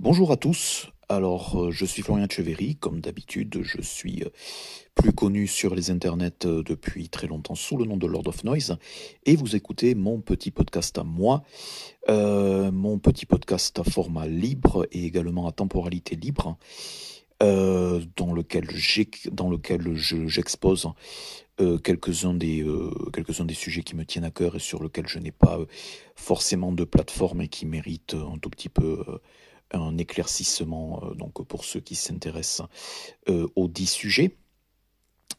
Bonjour à tous. Alors, euh, je suis Florian Cheverry. Comme d'habitude, je suis euh, plus connu sur les internets euh, depuis très longtemps sous le nom de Lord of Noise. Et vous écoutez mon petit podcast à moi, mon petit podcast à format libre et également à temporalité libre, dans lequel j'expose quelques-uns des, quelques des sujets qui me tiennent à cœur et sur lesquels je n'ai pas forcément de plateforme et qui méritent un tout petit peu un éclaircissement euh, donc pour ceux qui s'intéressent euh, aux dix sujets.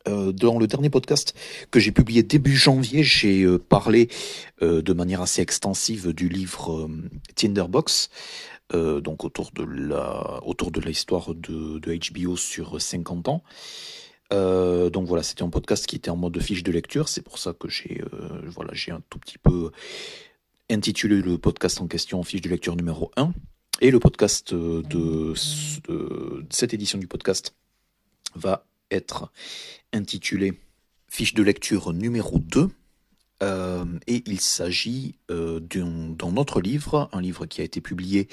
Euh, dans le dernier podcast que j'ai publié début janvier, j'ai parlé de manière assez extensive du livre Tinderbox, donc autour de la autour de l'histoire de, HBO sur 50 ans. donc voilà, c'était un podcast qui était en mode fiche de lecture, c'est pour ça que j'ai voilà, j'ai un tout petit peu intitulé le podcast en question fiche de lecture numéro 1. Et le podcast de, cette édition du podcast va être intitulé Fiche de lecture numéro 2. Euh, et il s'agit euh, d'un autre livre, un livre qui a été publié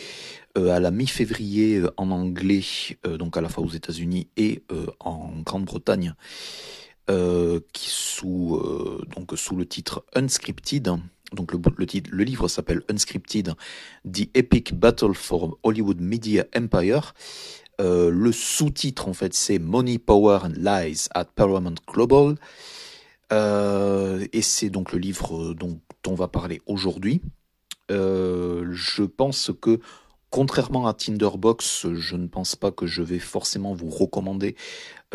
euh, à la mi-février en anglais, donc à la fois aux États-Unis et en Grande-Bretagne, qui sous, donc sous le titre Unscripted, donc le, le, livre s'appelle Unscripted, The Epic Battle for Hollywood Media Empire. Euh, le sous-titre en fait c'est Money, Power and Lies at Paramount Global. Euh, et c'est donc le livre dont on va parler aujourd'hui. Euh, je pense que Contrairement à Tinderbox, je ne pense pas que je vais forcément vous recommander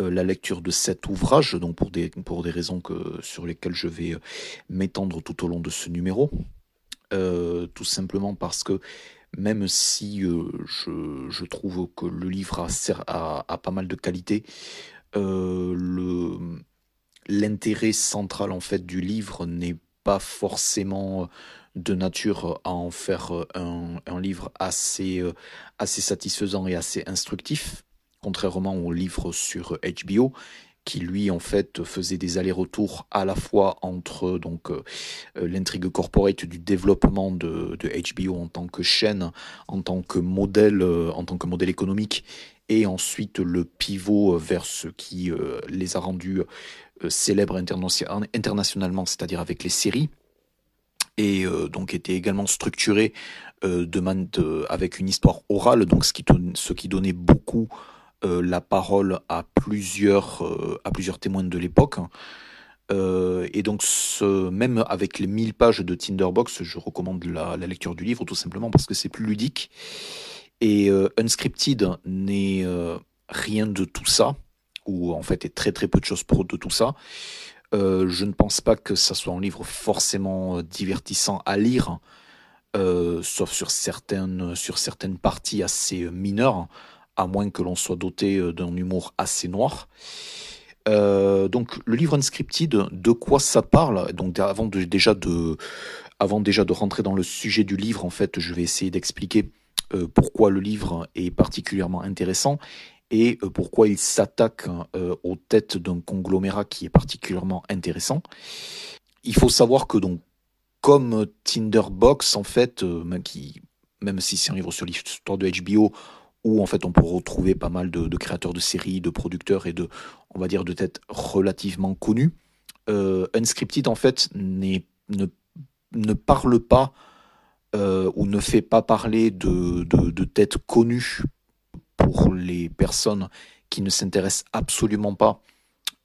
euh, la lecture de cet ouvrage, donc pour des, pour des raisons que, sur lesquelles je vais euh, m'étendre tout au long de ce numéro. Euh, tout simplement parce que même si je, trouve que le livre a, a, pas mal de qualité, l'intérêt central en fait du livre n'est pas forcément de nature à en faire euh, un, livre assez, euh, assez satisfaisant et assez instructif, contrairement au livre sur HBO qui lui en fait faisait des allers-retours à la fois entre donc euh, l'intrigue corporate du développement de, HBO en tant que chaîne, en tant que modèle, en tant que modèle économique, et ensuite le pivot vers ce qui les a rendus célèbres internationalement, c'est-à-dire avec les séries et euh, donc était également structuré euh, avec une histoire orale, donc ce qui, donnait beaucoup euh, la parole à plusieurs, à plusieurs témoins de l'époque. et donc, même avec les 1000 pages de Tinderbox, je recommande la, la lecture du livre tout simplement parce que c'est plus ludique. Et Unscripted n'est rien de tout ça, ou en fait est très très peu de choses pour de tout ça. Euh, je ne pense pas que ça soit un livre forcément euh, divertissant à lire, euh, sauf sur certaines, parties assez mineures, à moins que l'on soit doté d'un humour assez noir. donc le livre Unscripted, de quoi ça parle? Avant déjà de, avant déjà de rentrer dans le sujet du livre, en fait, je vais essayer d'expliquer pourquoi le livre est particulièrement intéressant et euh, pourquoi il s'attaque euh, aux têtes d'un conglomérat qui est particulièrement intéressant. Il faut savoir que donc comme Tinderbox en fait, euh, même, si c'est un livre sur l'histoire de HBO où en fait on peut retrouver pas mal de, créateurs de séries, de producteurs et de on va dire de têtes relativement connues, Unscripted en fait ne, ne parle pas ou ne fait pas parler de, de têtes connues pour les personnes qui ne s'intéressent absolument pas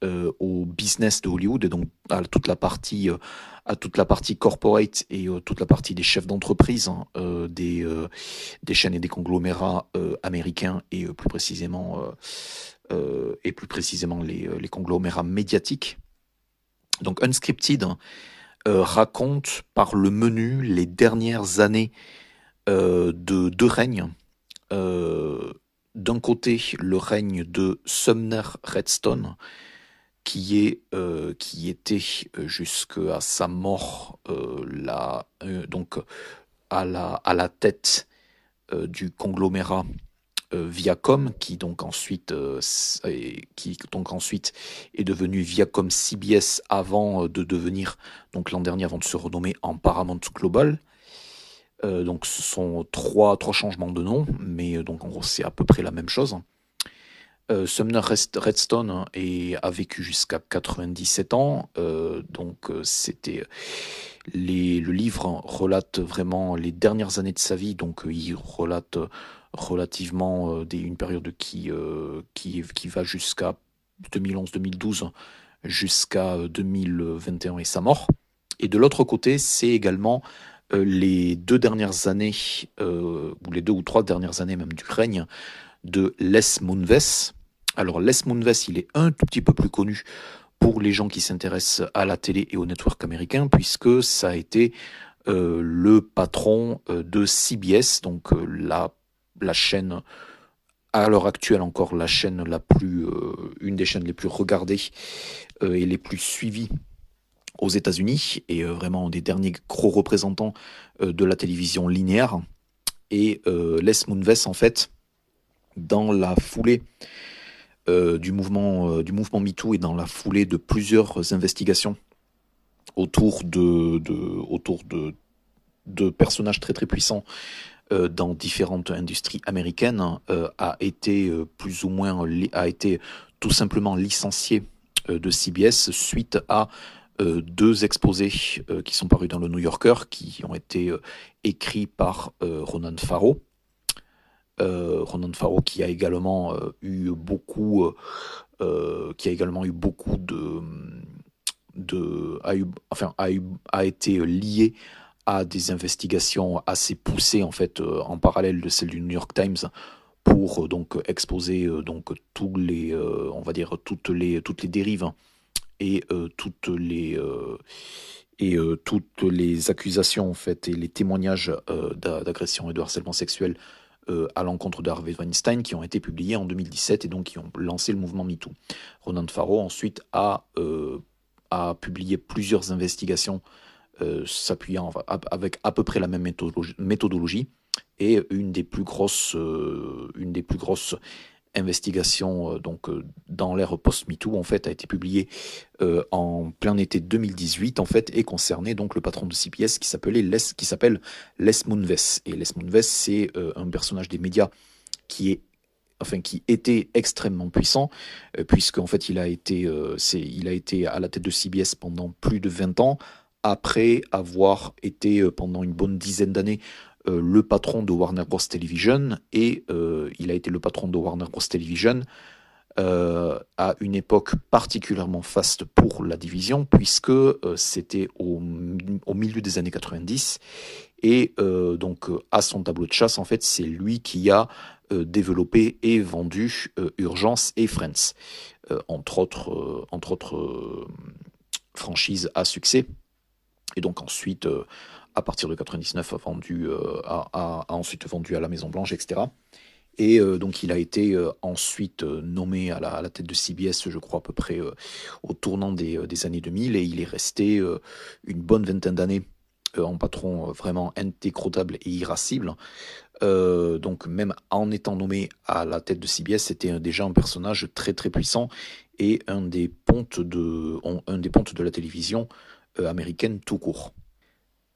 euh, au business de Hollywood et donc à toute la partie euh, à toute la partie corporate et euh, toute la partie des chefs d'entreprise hein, des des chaînes et des conglomérats américains et plus précisément et plus précisément les, les conglomérats médiatiques. Donc Unscripted raconte par le menu les dernières années de deux règnes d'un côté le règne de Sumner Redstone, qui, est, euh, qui était euh, jusqu'à sa mort euh, donc à la, tête du conglomérat Viacom, qui donc ensuite donc est devenu Viacom CBS avant de devenir l'an dernier avant de se renommer en Paramount Global. Donc ce sont trois, trois changements de nom, mais donc en gros c'est à peu près la même chose. Sumner Redstone a vécu jusqu'à 97 ans, donc c'était le livre relate vraiment les dernières années de sa vie, donc il relate relativement une période qui, qui, qui va jusqu'à 2011-2012 jusqu'à 2021 et sa mort. Et de l'autre côté, c'est également euh, les deux dernières années, euh, ou les deux ou trois dernières années même du règne de Les Moonves. Alors Les Moonves, il est un tout petit peu plus connu pour les gens qui s'intéressent à la télé et au network américain, puisque ça a été euh, le patron de CBS, donc la, la chaîne à l'heure actuelle encore la chaîne la plus, une des chaînes les plus regardées et les plus suivies aux États-Unis et euh, vraiment des derniers gros représentants euh, de la télévision linéaire. Et euh, Les Moonves, en fait, dans la foulée du mouvement du mouvement MeToo et dans la foulée de plusieurs investigations autour de, autour de, de personnages très très puissants dans différentes industries américaines a été plus ou moins a été tout simplement licencié de CBS suite à euh, deux exposés euh, qui sont parus dans le New Yorker, qui ont été euh, écrits par Ronan Farrow. Ronan Farrow qui a également eu beaucoup, qui a également eu beaucoup de, de a enfin a, a été lié à des investigations assez poussées en fait en parallèle de celles du New York Times pour donc exposer donc tous les on va dire toutes les toutes les dérives et euh, toutes les euh, et euh, toutes les accusations en fait et les témoignages d'agression et de harcèlement sexuel à l'encontre d'Harvey Weinstein qui ont été publiés en 2017 et donc qui ont lancé le mouvement MeToo. Ronan Farrow ensuite a, a publié plusieurs investigations s'appuyant avec à peu près la même méthodologie, méthodologie et une des plus grosses, une des plus grosses investigation euh, donc euh, dans l'ère post-MeToo en fait a été publiée euh, en plein été 2018 en fait et concernait donc le patron de CPS qui s'appelait Les qui s'appelle Les Moonves. Et Les Moonves c'est un personnage des médias qui est enfin qui était extrêmement puissant en fait il a été c'est il a été à la tête de CBS pendant plus de 20 ans après avoir été pendant une bonne dizaine d'années euh, le patron de Warner Bros. Television et euh, il a été le patron de Warner Bros. Television euh, à une époque particulièrement faste pour la division puisque c'était au, milieu des années 90 et donc à son tableau de chasse en fait c'est lui qui a développé et vendu Urgence et Friends entre autres entre autres franchises à succès et donc ensuite à partir de 99 a, vendu, euh, a, ensuite vendu à la Maison Blanche, etc. Et euh, donc il a été euh, ensuite nommé à la, tête de CBS, je crois à peu près au tournant des, années 2000, et il est resté une bonne vingtaine d'années en patron vraiment indécrottable et irascible. donc même en étant nommé à la tête de CBS, c'était déjà un personnage très très puissant et un des pontes de, un des pontes de la télévision américaine tout court.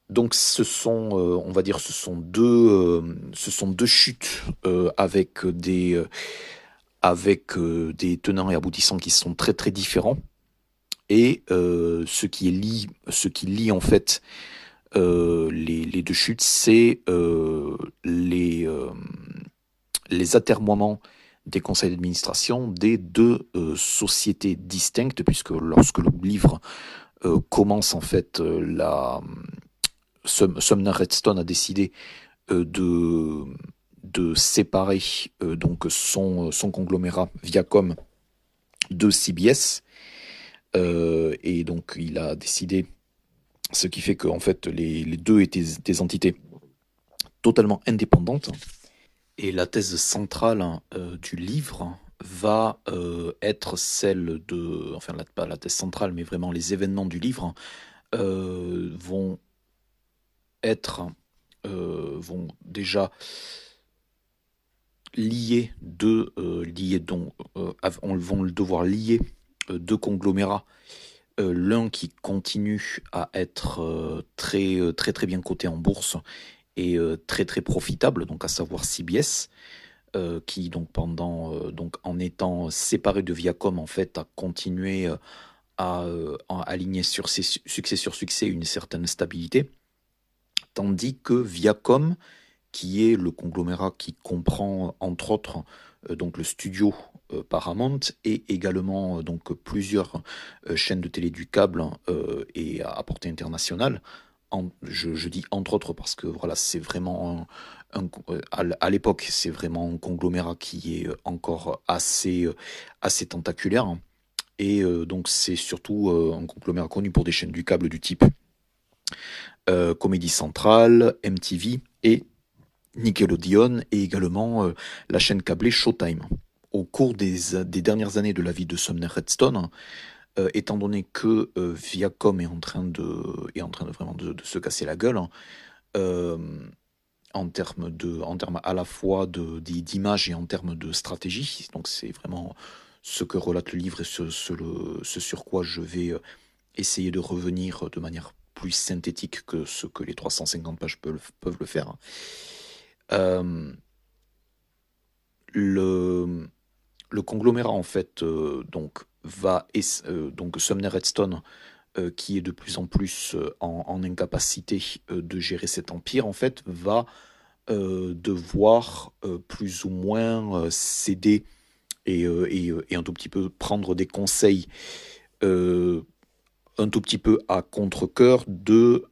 Donc ce sont, euh, on va dire, ce sont deux, euh, chutes euh, avec des, tenants et aboutissants qui sont très très différents. Et ce qui lie, ce qui lie en fait les, les, deux chutes, c'est les, les atermoiements des conseils d'administration des deux sociétés distinctes, puisque lorsque le livre commence en fait la Sumner Redstone a décidé euh, de, de séparer euh, donc son, son conglomérat Viacom de CBS. Euh, et donc il a décidé, ce qui fait qu'en fait les, les, deux étaient des entités totalement indépendantes. Et la thèse centrale du livre va être celle de, enfin pas la thèse centrale, mais vraiment les événements du livre vont être euh, vont déjà lier deux euh, lier donc euh, devoir lier deux conglomérats l'un qui continue à être très très très bien coté en bourse est très très profitable, donc à savoir CBS, qui donc pendant donc en étant séparé de Viacom en fait a continué à, à aligner sur ses succès sur succès une certaine stabilité, tandis que Viacom qui est le conglomérat qui comprend entre autres euh, donc le studio euh, Paramount et également euh, donc plusieurs chaînes de télé du câble et à portée internationale. je, dis entre autres parce que voilà, c'est vraiment à l'époque, c'est vraiment un conglomérat qui est encore assez, assez tentaculaire. Et donc, c'est surtout un conglomérat connu pour des chaînes du câble du type Comédie Centrale, MTV et Nickelodeon et également euh, la chaîne câblée Showtime. Au cours des, dernières années de la vie de Sumner Redstone, euh, étant donné que euh, Viacom est en train de, est en train de vraiment de, se casser la gueule, en termes de, en termes à la fois d'image et en termes de stratégie. Donc c'est vraiment ce que relate le livre et ce, ce, sur quoi je vais essayer de revenir de manière plus synthétique que ce que les 350 pages peuvent, le faire. Euh, le, le, conglomérat en fait euh, donc va euh, donc Sumner Redstone qui est de plus en plus en, incapacité de gérer cet empire en fait va devoir plus ou moins céder et, et, et, un tout petit peu prendre des conseils un tout petit peu à contre-coeur de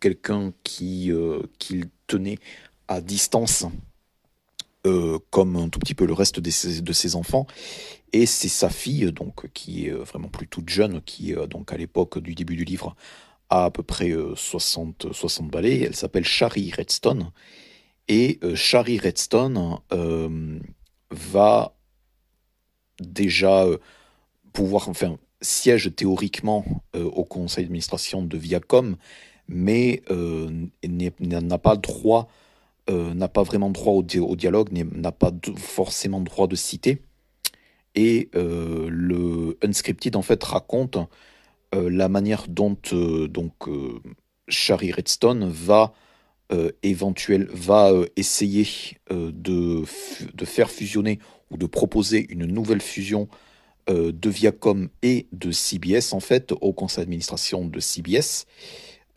quelqu'un qui qu'il tenait à distance, euh, comme un tout petit peu le reste de ses, de ses enfants. Et c'est sa fille, donc, qui est vraiment plus toute jeune, qui, donc, à l'époque du début du livre, a à peu près 60, 60 balais. Elle s'appelle Shari Redstone. Et euh, Shari Redstone euh, va déjà pouvoir, enfin, siège théoriquement au conseil d'administration de Viacom, mais n'a pas droit euh, n'a pas vraiment droit au, dialogue, n'a pas forcément droit de citer. Et euh, le Unscripted, en fait, raconte euh, la manière dont donc, Shari Redstone va, éventuel, va essayer de, de, faire fusionner ou de proposer une nouvelle fusion de Viacom et de CBS, en fait, au conseil d'administration de CBS.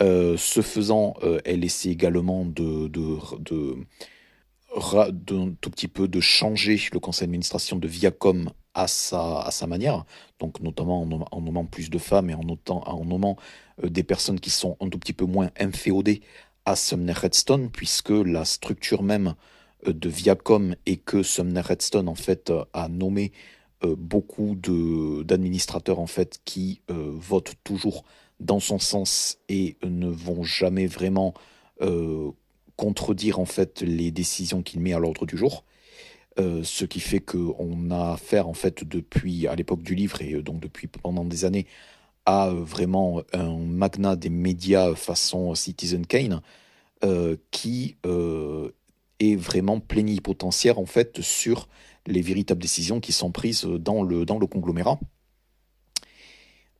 Euh, ce faisant, euh, elle essaie également de, tout petit peu de changer le conseil d'administration de Viacom à sa, à manière, donc notamment en, nommant plus de femmes et en, nommant euh, des personnes qui sont un tout petit peu moins inféodées à Sumner Redstone, puisque la structure même de Viacom est que Sumner Redstone en fait a nommé beaucoup d'administrateurs en fait qui votent toujours dans son sens et ne vont jamais vraiment euh, contredire en fait les décisions qu'il met à l'ordre du jour. Euh, ce qui fait qu'on a affaire en fait depuis à l'époque du livre et donc depuis pendant des années à vraiment un magnat des médias façon Citizen Kane euh, qui est vraiment plénipotentiaire en fait sur les véritables décisions qui sont prises dans le, dans le conglomérat.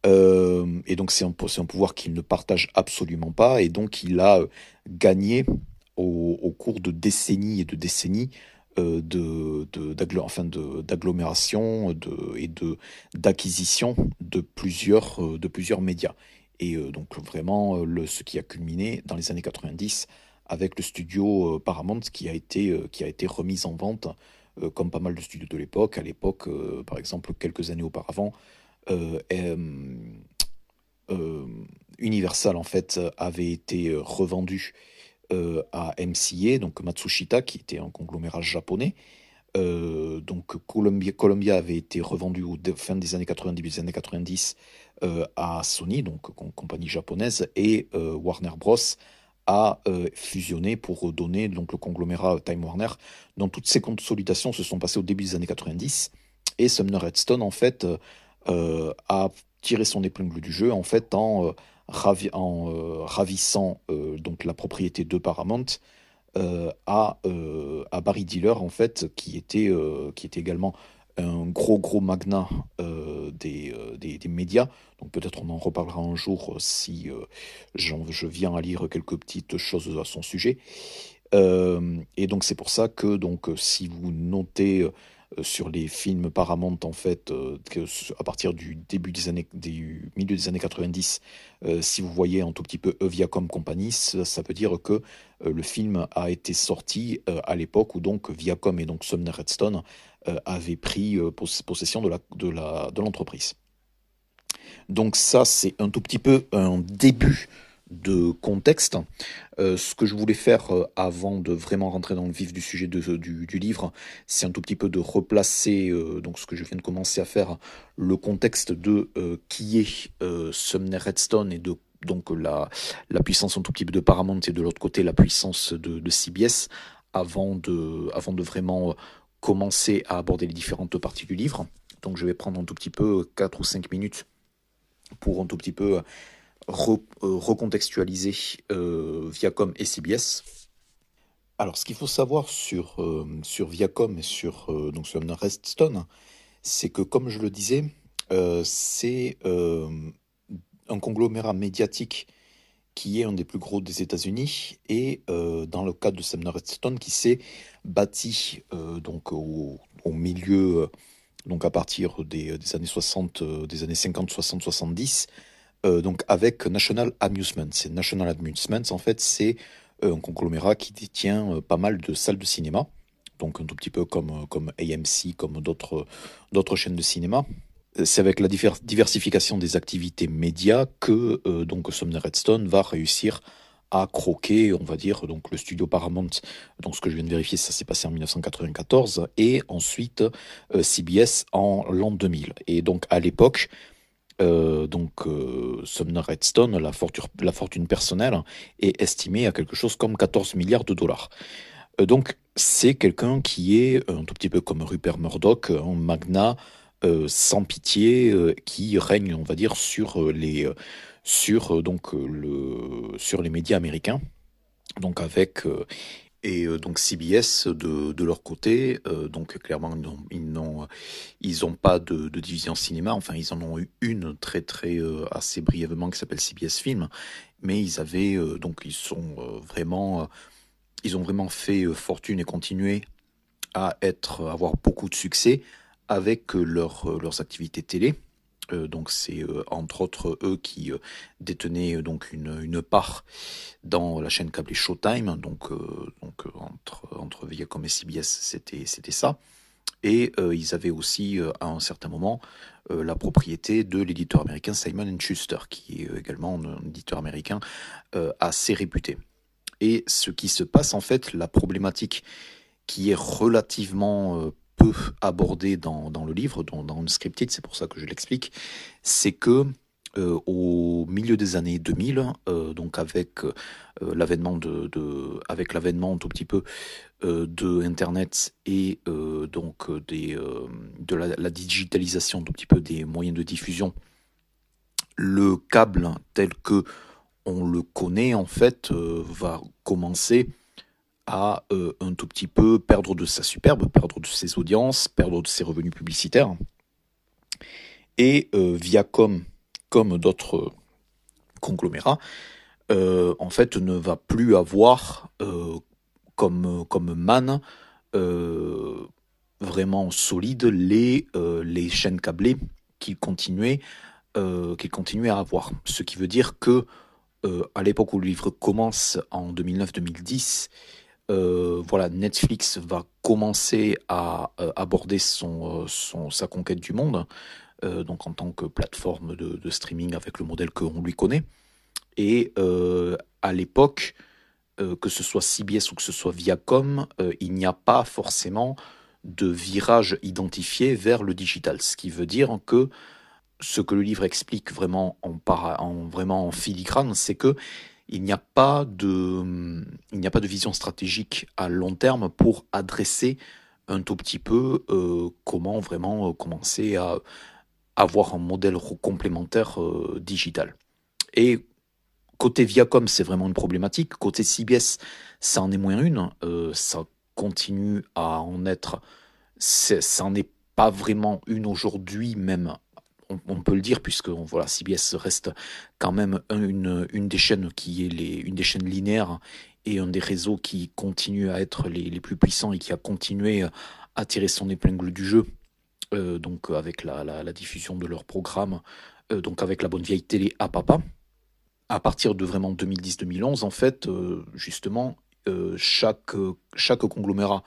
Euh, et donc c'est un, un, pouvoir qu'il ne partage absolument pas, et donc il a euh, gagné au, cours de décennies et de décennies euh, de, d'agglomération de, et d'acquisition de plusieurs, de plusieurs médias. Et donc vraiment ce qui a culminé dans les années 90 avec le studio Paramount qui a été, qui a été remis en vente, comme pas mal de studios de l'époque. À l'époque, par exemple, quelques années auparavant, euh, euh, Universal en fait avait été euh, revendu à MCA, donc Matsushita, qui était un conglomérat japonais. donc Columbia, Columbia, avait été revendu au fin des années 90, début des années 90 à Sony, donc compagnie japonaise, et Warner Bros a fusionné pour donner donc le conglomérat Time Warner. Donc toutes ces consolidations se sont passées au début des années 90 et Sumner Redstone en fait euh, a tiré son épingle du jeu en fait en, euh, en euh, ravissant donc la propriété de Paramount à, à Barry Dealer en fait qui était, qui était également un gros gros magnat des, des, médias. Donc peut-être on en reparlera un jour si je viens à lire quelques petites choses à son sujet. et donc c'est pour ça que donc si vous notez euh, sur les films Paramount en fait euh, à partir du début des années du milieu des années 90 euh, si vous voyez un tout petit peu Viacom Company ça, veut dire que le film a été sorti à l'époque où donc Viacom et donc Sumner Redstone avaient pris possession de la de la de l'entreprise donc ça c'est un tout petit peu un début de contexte. Euh, ce que je voulais faire euh, avant de vraiment rentrer dans le vif du sujet de, du, livre, c'est un tout petit peu de replacer, euh, donc ce que je viens de commencer à faire, le contexte de qui est Sumner Redstone et de donc la, la puissance un tout petit peu de Paramount et de l'autre côté la puissance de, de, CBS avant de, avant de vraiment commencer à aborder les différentes parties du livre. Donc je vais prendre un tout petit peu 4 ou 5 minutes pour un tout petit peu re, euh, recontextualiser euh, Viacom et CBS. Alors, ce qu'il faut savoir sur, euh, sur Viacom et sur donc sur Redstone, c'est que, comme je le disais, c'est un conglomérat médiatique qui est un des plus gros des États-Unis et dans le cas de Sumner Redstone qui s'est bâti donc au, milieu donc à partir des, années 60 des années 50 60 70 euh, donc avec National Amusements. C'est National Amusements, en fait, c'est euh, un conglomérat qui détient euh, pas mal de salles de cinéma, donc un tout petit peu comme, comme AMC, comme d'autres chaînes de cinéma. C'est avec la diversification des activités médias que donc Sumner Redstone va réussir à croquer, on va dire, donc le studio Paramount. Donc ce que je viens de vérifier, ça s'est passé en 1994 et ensuite CBS en l'an 2000. Et donc à l'époque, euh, donc euh, Sumner Redstone, la fortune, la fortune personnelle, est estimée à quelque chose comme 14 milliards de dollars. Euh, donc c'est quelqu'un qui est un tout petit peu comme Rupert Murdoch, un magnat sans pitié qui règne, on va dire, sur les, sur, donc, le, sur les médias américains. Donc avec et euh, donc CBS de, de leur côté, euh, donc clairement ils n'ont ils n'ont pas de, division cinéma. Enfin ils en ont eu une très très euh, assez brièvement qui s'appelle CBS Film, mais ils avaient donc ils sont vraiment ils ont vraiment fait fortune et continué à être avoir beaucoup de succès avec leur, leurs activités télé. Euh, donc c'est euh, entre autres eux qui euh, détenaient donc une, une, part dans la chaîne câblée Showtime, donc, donc entre, entre Viacom et CBS c'était, ça. Et ils avaient aussi à un certain moment la propriété de l'éditeur américain Simon Schuster, qui est également un éditeur américain assez réputé. Et ce qui se passe en fait, la problématique qui est relativement abordé dans, le livre, dans, dans Unscripted, c'est pour ça que je l'explique, c'est que euh, au milieu des années 2000, euh, donc avec euh, l'avènement de, avec l'avènement tout petit peu de Internet et donc de la, la, digitalisation tout petit peu des moyens de diffusion, le câble tel que on le connaît en fait va commencer à euh, un tout petit peu perdre de sa superbe, perdre de ses audiences, perdre de ses revenus publicitaires. Et euh, Viacom, comme d'autres conglomérats, euh, en fait ne va plus avoir comme, comme man vraiment solide les, chaînes câblées qu'il continuait, qu'il continuait à avoir. Ce qui veut dire que à l'époque où le livre commence en 2009-2010, euh, voilà, Netflix va commencer à euh, aborder euh, son, sa conquête du monde, donc en tant que plateforme de, streaming avec le modèle qu'on lui connaît. Et à l'époque, que ce soit CBS ou que ce soit Viacom, il n'y a pas forcément de virage identifié vers le digital. Ce qui veut dire que ce que le livre explique vraiment en, en, vraiment en filigrane, c'est que il n'y a pas de, il n'y a pas de vision stratégique à long terme pour adresser un tout petit peu euh, comment vraiment euh, commencer à avoir un modèle complémentaire euh, digital. Et côté Viacom, c'est vraiment une problématique. Côté CBS, ça en est moins une. ça continue à en être. Ça en est pas vraiment une aujourd'hui même. On, peut le dire puisque voilà, CBS reste quand même une, des chaînes qui est une des chaînes linéaires et un des réseaux qui continue à être les, plus puissants et qui a continué à tirer son épingle du jeu. Euh, donc avec la, la, diffusion de leur programme, euh, donc avec la bonne vieille télé à papa. À partir de vraiment 2010-2011, en fait, euh, justement, chaque, chaque conglomérat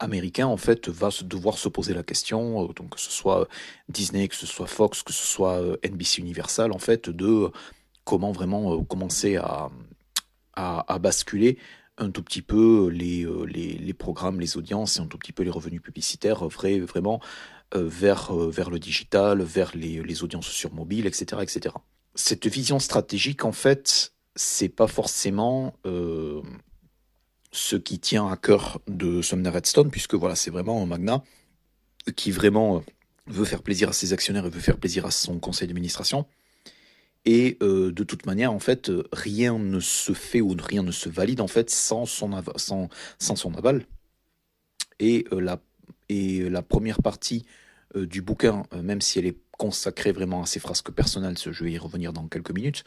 américain en fait va devoir se poser la question, donc que ce soit Disney, que ce soit Fox, que ce soit NBC Universal, en fait, de comment vraiment commencer à, à, basculer un tout petit peu les, les, programmes, les audiences et un tout petit peu les revenus publicitaires vrai, vraiment euh, vers, euh, vers le digital, vers les, les audiences sur mobile, etc., etc. Cette vision stratégique, en fait, c'est pas forcément euh, ce qui tient à cœur de Sumner Redstone, puisque voilà, c'est vraiment un magna qui vraiment veut faire plaisir à ses actionnaires et veut faire plaisir à son conseil d'administration. Et de toute manière, en fait, rien ne se fait ou rien ne se valide en fait sans son, aval. Et la première partie euh, du bouquin, euh, même si elle est consacrée vraiment à ses frasques personnelles, je vais y revenir dans quelques minutes,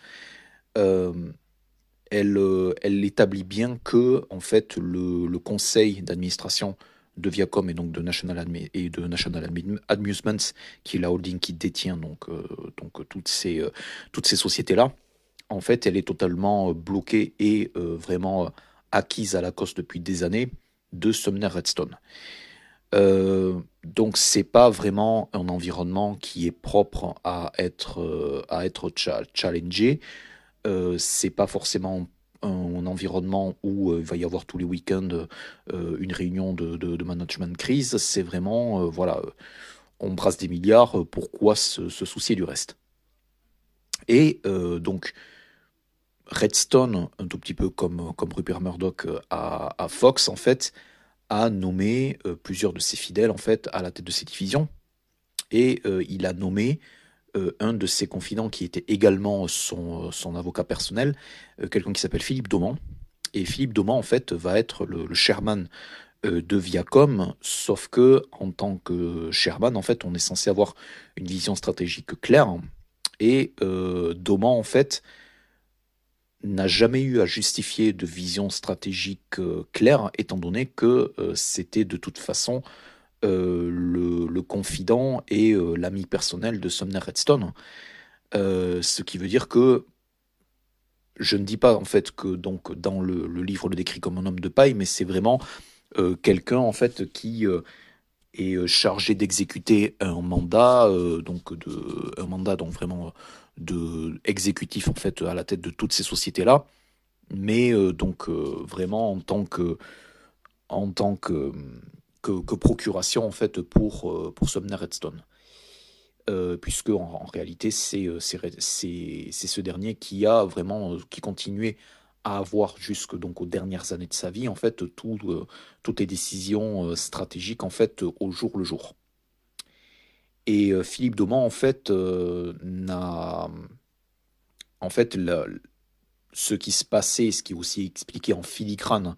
euh, elle, elle établit bien que en fait le, conseil d'administration de Viacom et donc de National, et de National Amusements, qui est la holding qui détient donc, toutes ces, toutes ces sociétés-là, en fait, elle est totalement bloquée et vraiment acquise à la cause depuis des années de Sumner Redstone. Euh, donc c'est pas vraiment un environnement qui est propre à être euh, à être challengé. Euh, c'est pas forcément un, environnement où il va y avoir tous les week-ends une réunion de, de, management crise. C'est vraiment voilà, on brasse des milliards. Pourquoi se, soucier du reste? Et donc Redstone, un tout petit peu comme comme Rupert Murdoch à, Fox en fait a nommé euh, plusieurs de ses fidèles en fait à la tête de ses divisions et euh, il a nommé euh, un de ses confidents qui était également son, avocat personnel, quelqu'un qui s'appelle Philippe Dauman. Et Philippe Dauman en fait va être le, chairman de Viacom, sauf que en tant que chairman en fait on est censé avoir une vision stratégique claire et Dauman en fait n'a jamais eu à justifier de vision stratégique euh, claire, étant donné que euh, c'était de toute façon euh, le, confident et l'ami personnel de Sumner Redstone. ce qui veut dire que je ne dis pas en fait que donc dans le, livre le décrit comme un homme de paille, mais c'est vraiment quelqu'un en fait qui est chargé d'exécuter un mandat, donc de un mandat donc vraiment de exécutif en fait à la tête de toutes ces sociétés là mais euh, donc euh, vraiment en tant que en tant que, que, procuration en fait pour euh, pour Sumner Redstone puisque en, réalité c'est c'est ce dernier qui a vraiment qui continuait à avoir jusque donc aux dernières années de sa vie en fait tout, toutes les décisions stratégiques en fait au jour le jour et euh, Philippe Dauman, en fait, euh, n'a. En fait, ce qui se passait, ce qui est aussi expliqué en filigrane,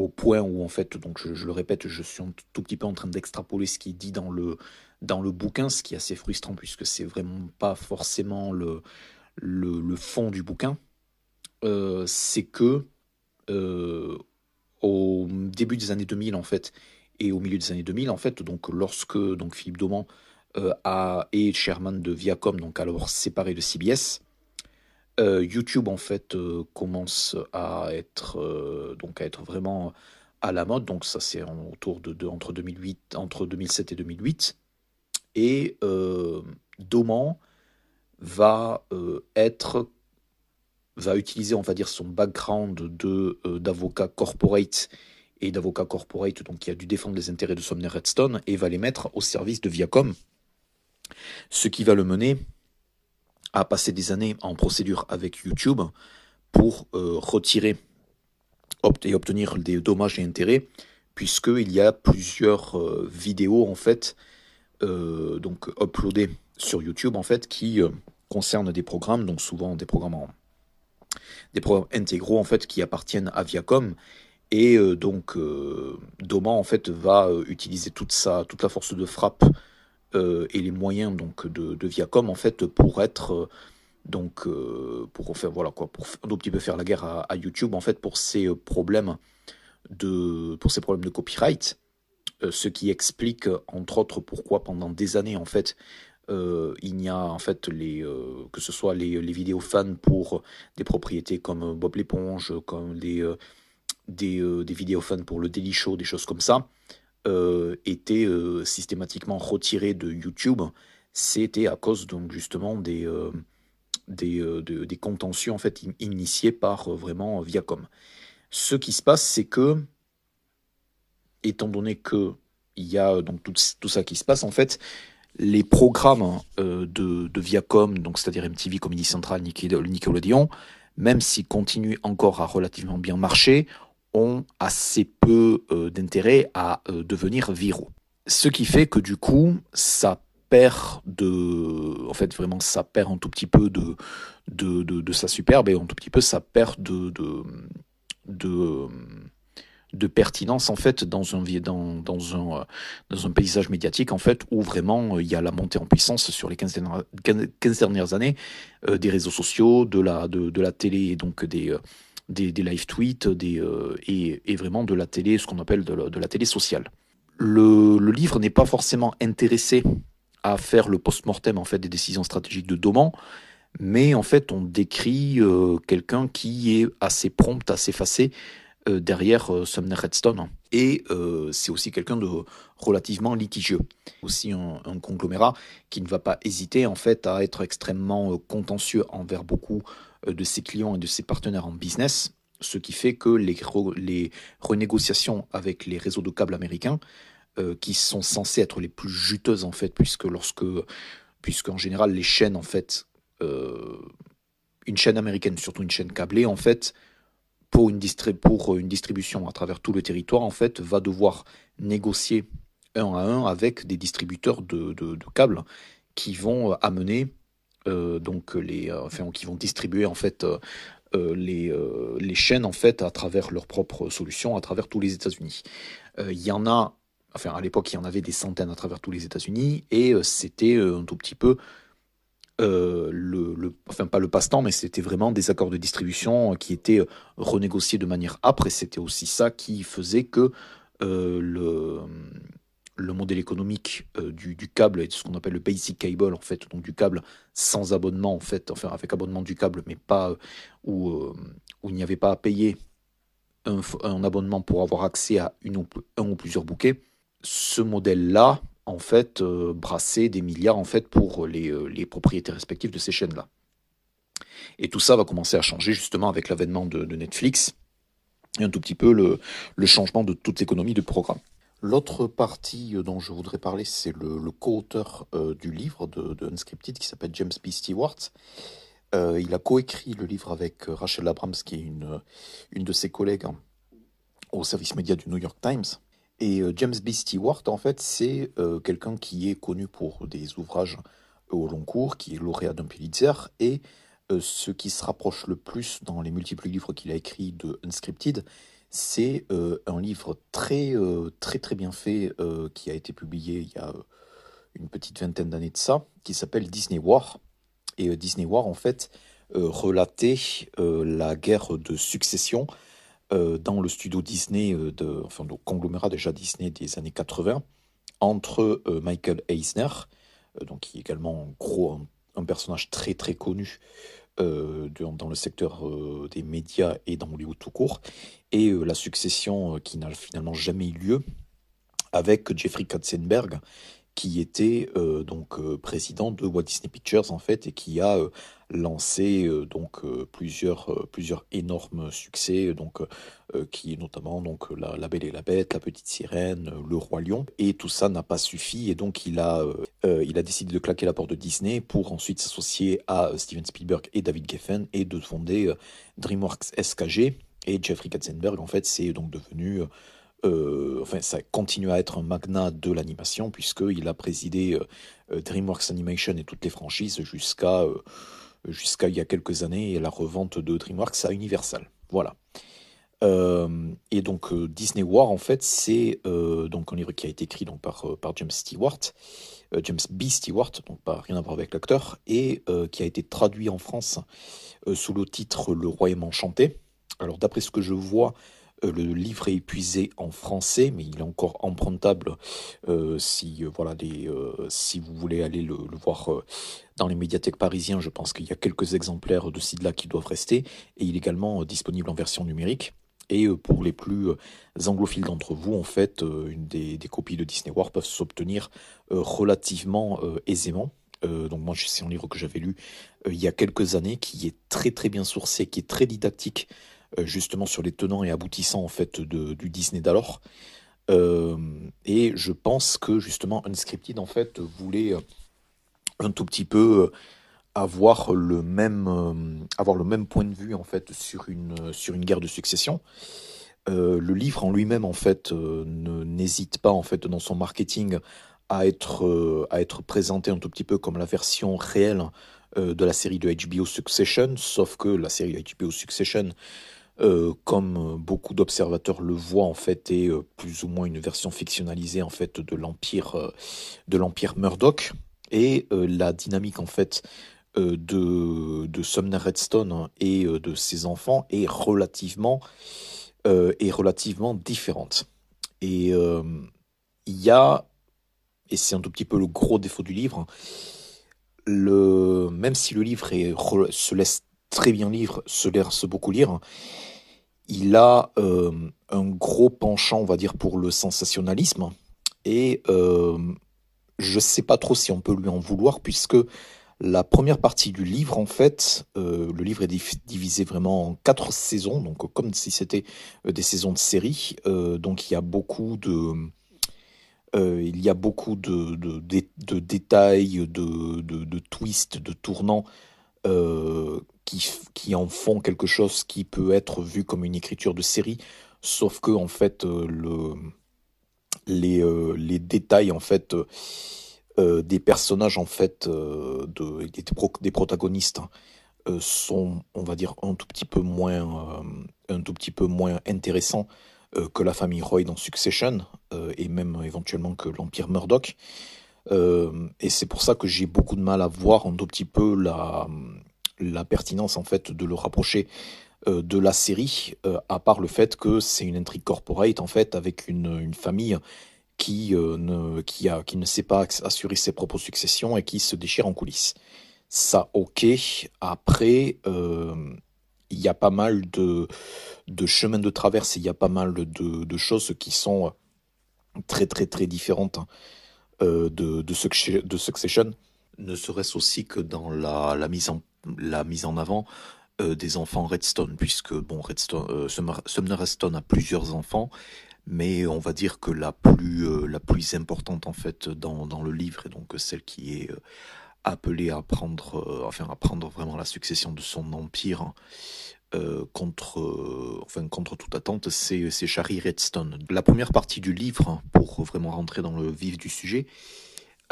au point où, en fait, donc je, le répète, je suis un tout petit peu en train d'extrapoler ce qui est dit dans le, dans le bouquin, ce qui est assez frustrant puisque c'est vraiment pas forcément le, le, fond du bouquin. Euh, c'est que au début des années 2000, en fait, et au milieu des années 2000, en fait, donc lorsque donc Philippe Dauman euh, à, et chairman de Viacom, donc alors séparé de CBS. Euh, YouTube en fait euh, commence à être donc à être vraiment à la mode, donc ça c'est autour de, entre 2008 entre 2007 et 2008 et Doman va être va utiliser on son background de d'avocat corporate et d'avocat corporate donc qui a dû défendre les intérêts de Sumner Redstone et va les mettre au service de Viacom. Ce qui va le mener à passer des années en procédure avec YouTube pour euh, retirer et obtenir des dommages et intérêts, puisqu'il y a plusieurs euh, vidéos en fait euh, donc uploadées sur YouTube en fait qui concernent des programmes, donc souvent des programmes des programmes intégraux en fait qui appartiennent à Viacom. Et donc, Doman, en fait, va utiliser toute, sa, toute la force de frappe et les moyens donc, de, Viacom, en fait, pour être. donc, pour faire, voilà quoi, pour un petit peu faire la guerre à, YouTube, en fait, pour ces problèmes de, pour ces problèmes de copyright. ce qui explique, entre autres, pourquoi pendant des années, en fait, euh, il y a en fait les, euh, que ce soit les, les, vidéos fans pour des propriétés comme Bob l'éponge, comme des, euh, des, des, vidéos fans pour le Daily Show, des choses comme ça, étaient systématiquement retirées de YouTube. C'était à cause donc justement des, des, des contentieux en fait initiés par vraiment Viacom. Ce qui se passe, c'est que, étant donné que il y a donc tout, ça qui se passe, en fait, les programmes euh, de, Viacom, donc c'est-à-dire MTV, Comedy Central, Nickelodeon, même s'ils continuent encore à relativement bien marcher, ont assez peu euh, d'intérêt à euh, devenir viraux. Ce qui fait que du coup, ça perd de, en fait vraiment ça perd un tout petit peu de de, de, sa superbe et un tout petit peu ça perd de, de, de de pertinence en fait dans un dans, dans un dans un paysage médiatique en fait où vraiment euh, il y a la montée en puissance sur les 15 dernières, 15 dernières années des réseaux sociaux, de la de, de la télé et donc des des, des, live tweets des, et, et, vraiment de la télé, ce qu'on appelle de la, télé sociale. Le, le livre n'est pas forcément intéressé à faire le post-mortem en fait des décisions stratégiques de Doman, mais en fait on décrit quelqu'un qui est assez prompt à s'effacer euh, derrière euh, Sumner Redstone. Et euh, c'est aussi quelqu'un de relativement litigieux. Aussi un, conglomérat qui ne va pas hésiter en fait à être extrêmement contentieux envers beaucoup de ses clients et de ses partenaires en business, ce qui fait que les, renégociations avec les réseaux de câbles américains, qui sont censés être les plus juteuses en fait, puisque lorsque, puisque en général les chaînes en fait, une chaîne américaine, surtout une chaîne câblée en fait, pour une, distribution à travers tout le territoire, en fait, va devoir négocier un à un avec des distributeurs de, de, câbles qui vont amener euh, donc les, euh, enfin, qui vont distribuer en fait euh, les, les chaînes en fait à travers leurs propres solutions à travers tous les États-Unis. Il y en a, enfin à l'époque il y en avait des centaines à travers tous les États-Unis et c'était un tout petit peu euh, le, enfin pas le passe-temps, mais c'était vraiment des accords de distribution qui étaient renégociés de manière âpre, et c'était aussi ça qui faisait que euh, le, le modèle économique euh, du, câble, et ce qu'on appelle le basic cable, en fait, donc du câble sans abonnement, en fait, enfin avec abonnement du câble, mais pas où, où il n'y avait pas à payer un, abonnement pour avoir accès à une ou, un ou plusieurs bouquets. Ce modèle-là, en fait euh, brasser des milliards en fait pour les, euh, les propriétaires respectifs de ces chaînes-là. Et tout ça va commencer à changer justement avec l'avènement de, Netflix et un tout petit peu le, le changement de toute l'économie du programme. L'autre partie euh, dont je voudrais parler, c'est le, co-auteur du livre de, Unscripted qui s'appelle James B. Stewart. il a coécrit le livre avec Rachel Abrams, qui est une, une de ses collègues hein, au service média du New York Times. Et euh, James B. Stewart, en fait, c'est euh, quelqu'un qui est connu pour des ouvrages au long cours, qui est lauréat d'un Pulitzer, et euh, ce qui se rapproche le plus dans les multiples livres qu'il a écrits de Unscripted, c'est un livre très très très bien fait qui a été publié il y a une petite vingtaine d'années de ça, qui s'appelle Disney War. Et Disney War, en fait, relatait la guerre de succession euh, dans le studio Disney, euh, de, enfin le conglomérat déjà Disney des années 80, entre euh, Michael Eisner, donc qui est également un gros, un, personnage très très connu dans le secteur des médias et dans Hollywood tout court, et la succession qui n'a finalement jamais eu lieu avec Jeffrey Katzenberg, qui était donc président de Walt Disney Pictures en fait et qui a lancé euh, donc euh, plusieurs euh, plusieurs énormes succès donc qui notamment donc la, la, Belle et la Bête, La Petite Sirène, Le Roi Lion et tout ça n'a pas suffi et donc il a il a décidé de claquer la porte de Disney pour ensuite s'associer à Steven Spielberg et David Geffen et de fonder DreamWorks SKG et Jeffrey Katzenberg en fait c'est donc devenu enfin, ça continue à être un magnat de l'animation, puisqu'il a présidé DreamWorks Animation et toutes les franchises jusqu'à jusqu'à il y a quelques années et la revente de DreamWorks à Universal. Voilà. et donc Disney War en fait c'est donc un livre qui a été écrit donc par par James Stewart, James B Stewart donc pas rien à voir avec l'acteur et qui a été traduit en France sous le titre Le Royaume enchanté. Alors d'après ce que je vois, euh, le livre est épuisé en français, mais il est encore empruntable euh, si, euh, voilà, si vous voulez aller le, voir dans les médiathèques parisiens. Je pense qu'il y a quelques exemplaires de ci-là qui doivent rester. Et il est également disponible en version numérique. Et pour les plus anglophiles d'entre vous, en fait, une des, copies de Disney War peuvent s'obtenir relativement aisément. donc moi, c'est un livre que j'avais lu il y a quelques années, qui est très très bien sourcé, qui est très didactique, euh, justement sur les tenants et aboutissants en fait de, du Disney d'alors. Euh, et je pense que justement Unscripted en fait voulait euh, un tout petit peu avoir le même avoir le même point de vue en fait sur une sur une guerre de succession. le livre en lui-même en fait n'hésite pas en fait dans son marketing à être à être présenté un tout petit peu comme la version réelle de la série de HBO Succession, sauf que la série HBO Succession euh, comme beaucoup d'observateurs le voient en fait, est euh, plus ou moins une version fictionnalisée en fait de l'empire euh, de l'empire Murdoch et la dynamique en fait de, de Sumner Redstone et de ses enfants est relativement est relativement différente. Et il y a et c'est un tout petit peu le gros défaut du livre. Le, même si le livre est, se laisse très bien lire, se laisse beaucoup lire, il a euh, un gros penchant, on va dire, pour le sensationnalisme. Et euh, je ne sais pas trop si on peut lui en vouloir, puisque la première partie du livre, en fait, euh, le livre est divisé vraiment en quatre saisons, donc comme si c'était des saisons de série. donc il y a beaucoup de, détails, de, twists, de tournants qui, en font quelque chose qui peut être vu comme une écriture de série, sauf que en fait euh, euh, les détails en fait euh, des personnages en fait de, des, des protagonistes sont on va dire un tout petit peu moins un tout petit peu moins intéressants que la famille Roy dans Succession et même éventuellement que l'Empire Murdoch. et c'est pour ça que j'ai beaucoup de mal à voir un tout petit peu la, la pertinence en fait de le rapprocher euh, de la série, euh, à part le fait que c'est une intrigue corporate en fait avec une, famille qui, euh, ne, qui, a, qui ne sait pas assurer ses propres successions et qui se déchire en coulisses. Ça, ok. Après, il y a pas mal de, de chemins de traverse, il y a pas mal de, choses qui sont très très très différentes de, de Succession ne serait-ce aussi que dans la, mise en la mise en avant euh, des enfants Redstone, puisque bon, Redstone, euh, Sumner Redstone a plusieurs enfants, mais on va dire que la plus, euh, importante en fait dans, le livre, et donc celle qui est appelée à prendre, enfin vraiment la succession de son empire. contre, enfin, contre toute attente, c'est Shari Redstone. La première partie du livre, pour vraiment rentrer dans le vif du sujet,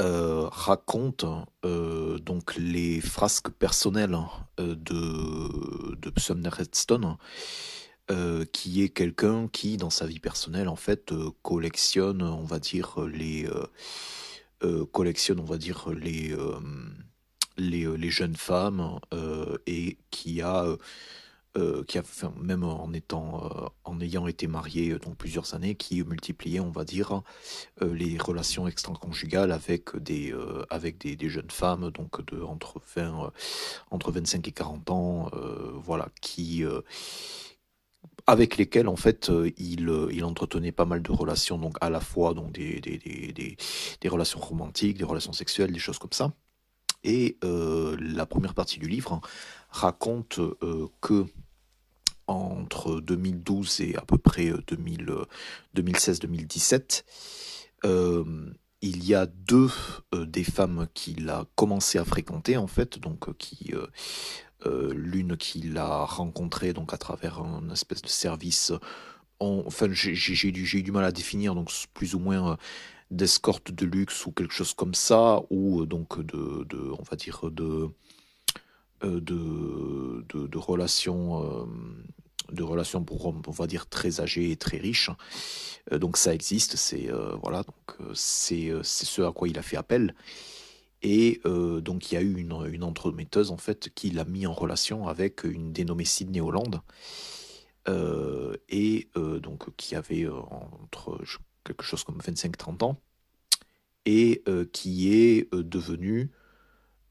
euh, raconte euh, donc les frasques personnelles euh, de, de Sumner Redstone, qui est quelqu'un qui, dans sa vie personnelle, en fait, collectionne, on va dire, les collectionne, on va dire, les les, les jeunes femmes et qui a euh, qui a même en étant euh, en ayant été marié euh, plusieurs années qui multipliait on va dire les relations extra-conjugales avec des avec des, jeunes femmes donc de entre 20 entre 25 et 40 ans voilà qui avec lesquels en fait il, il entretenait pas mal de relations donc à la fois donc des, des, des, des relations romantiques des relations sexuelles des choses comme ça. Et la première partie du livre raconte que entre 2012 et à peu près 2016-2017, euh, euh, euh, il y a deux des femmes qu'il a commencé à fréquenter en fait, donc qui l'une qu'il a rencontrée donc à travers un espèce de service. enfin, j'ai eu du mal à définir, donc plus ou moins d'escorte de luxe ou quelque chose comme ça, ou donc de on va dire de de, de, relations de relations pour on va dire très âgés et très riches. donc ça existe, c'est voilà, donc c'est ce à quoi il a fait appel. Et donc il y a eu une, une entremetteuse en fait qui l'a mis en relation avec une dénommée Sydney Holland et donc qui avait entre quelque chose comme 25-30 ans et qui est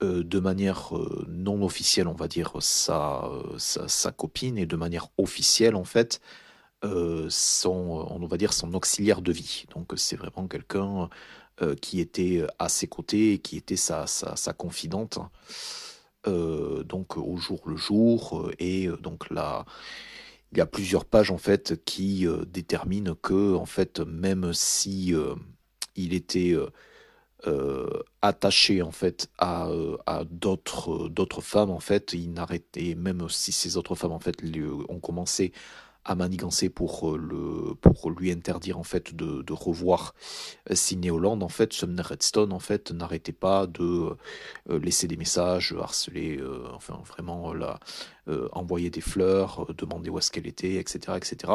devenu de manière non officielle, on va dire, sa, sa, copine, et de manière officielle, en fait, son, on va dire, son auxiliaire de vie. Donc c'est vraiment quelqu'un qui était à ses côtés, qui était sa, sa, confidente, donc au jour le jour, et donc là, il y a plusieurs pages en fait qui déterminent que en fait même si il était euh, attaché en fait à, euh, euh, d'autres femmes en fait. Il n'arrêtait même si ces autres femmes en fait ont commencé à manigancer pour lui interdire en fait de, revoir Sidney Holland. En fait Sumner Redstone en fait n'arrêtait pas de laisser des messages harceler enfin vraiment envoyer des fleurs demander où est-ce qu'elle était etc etc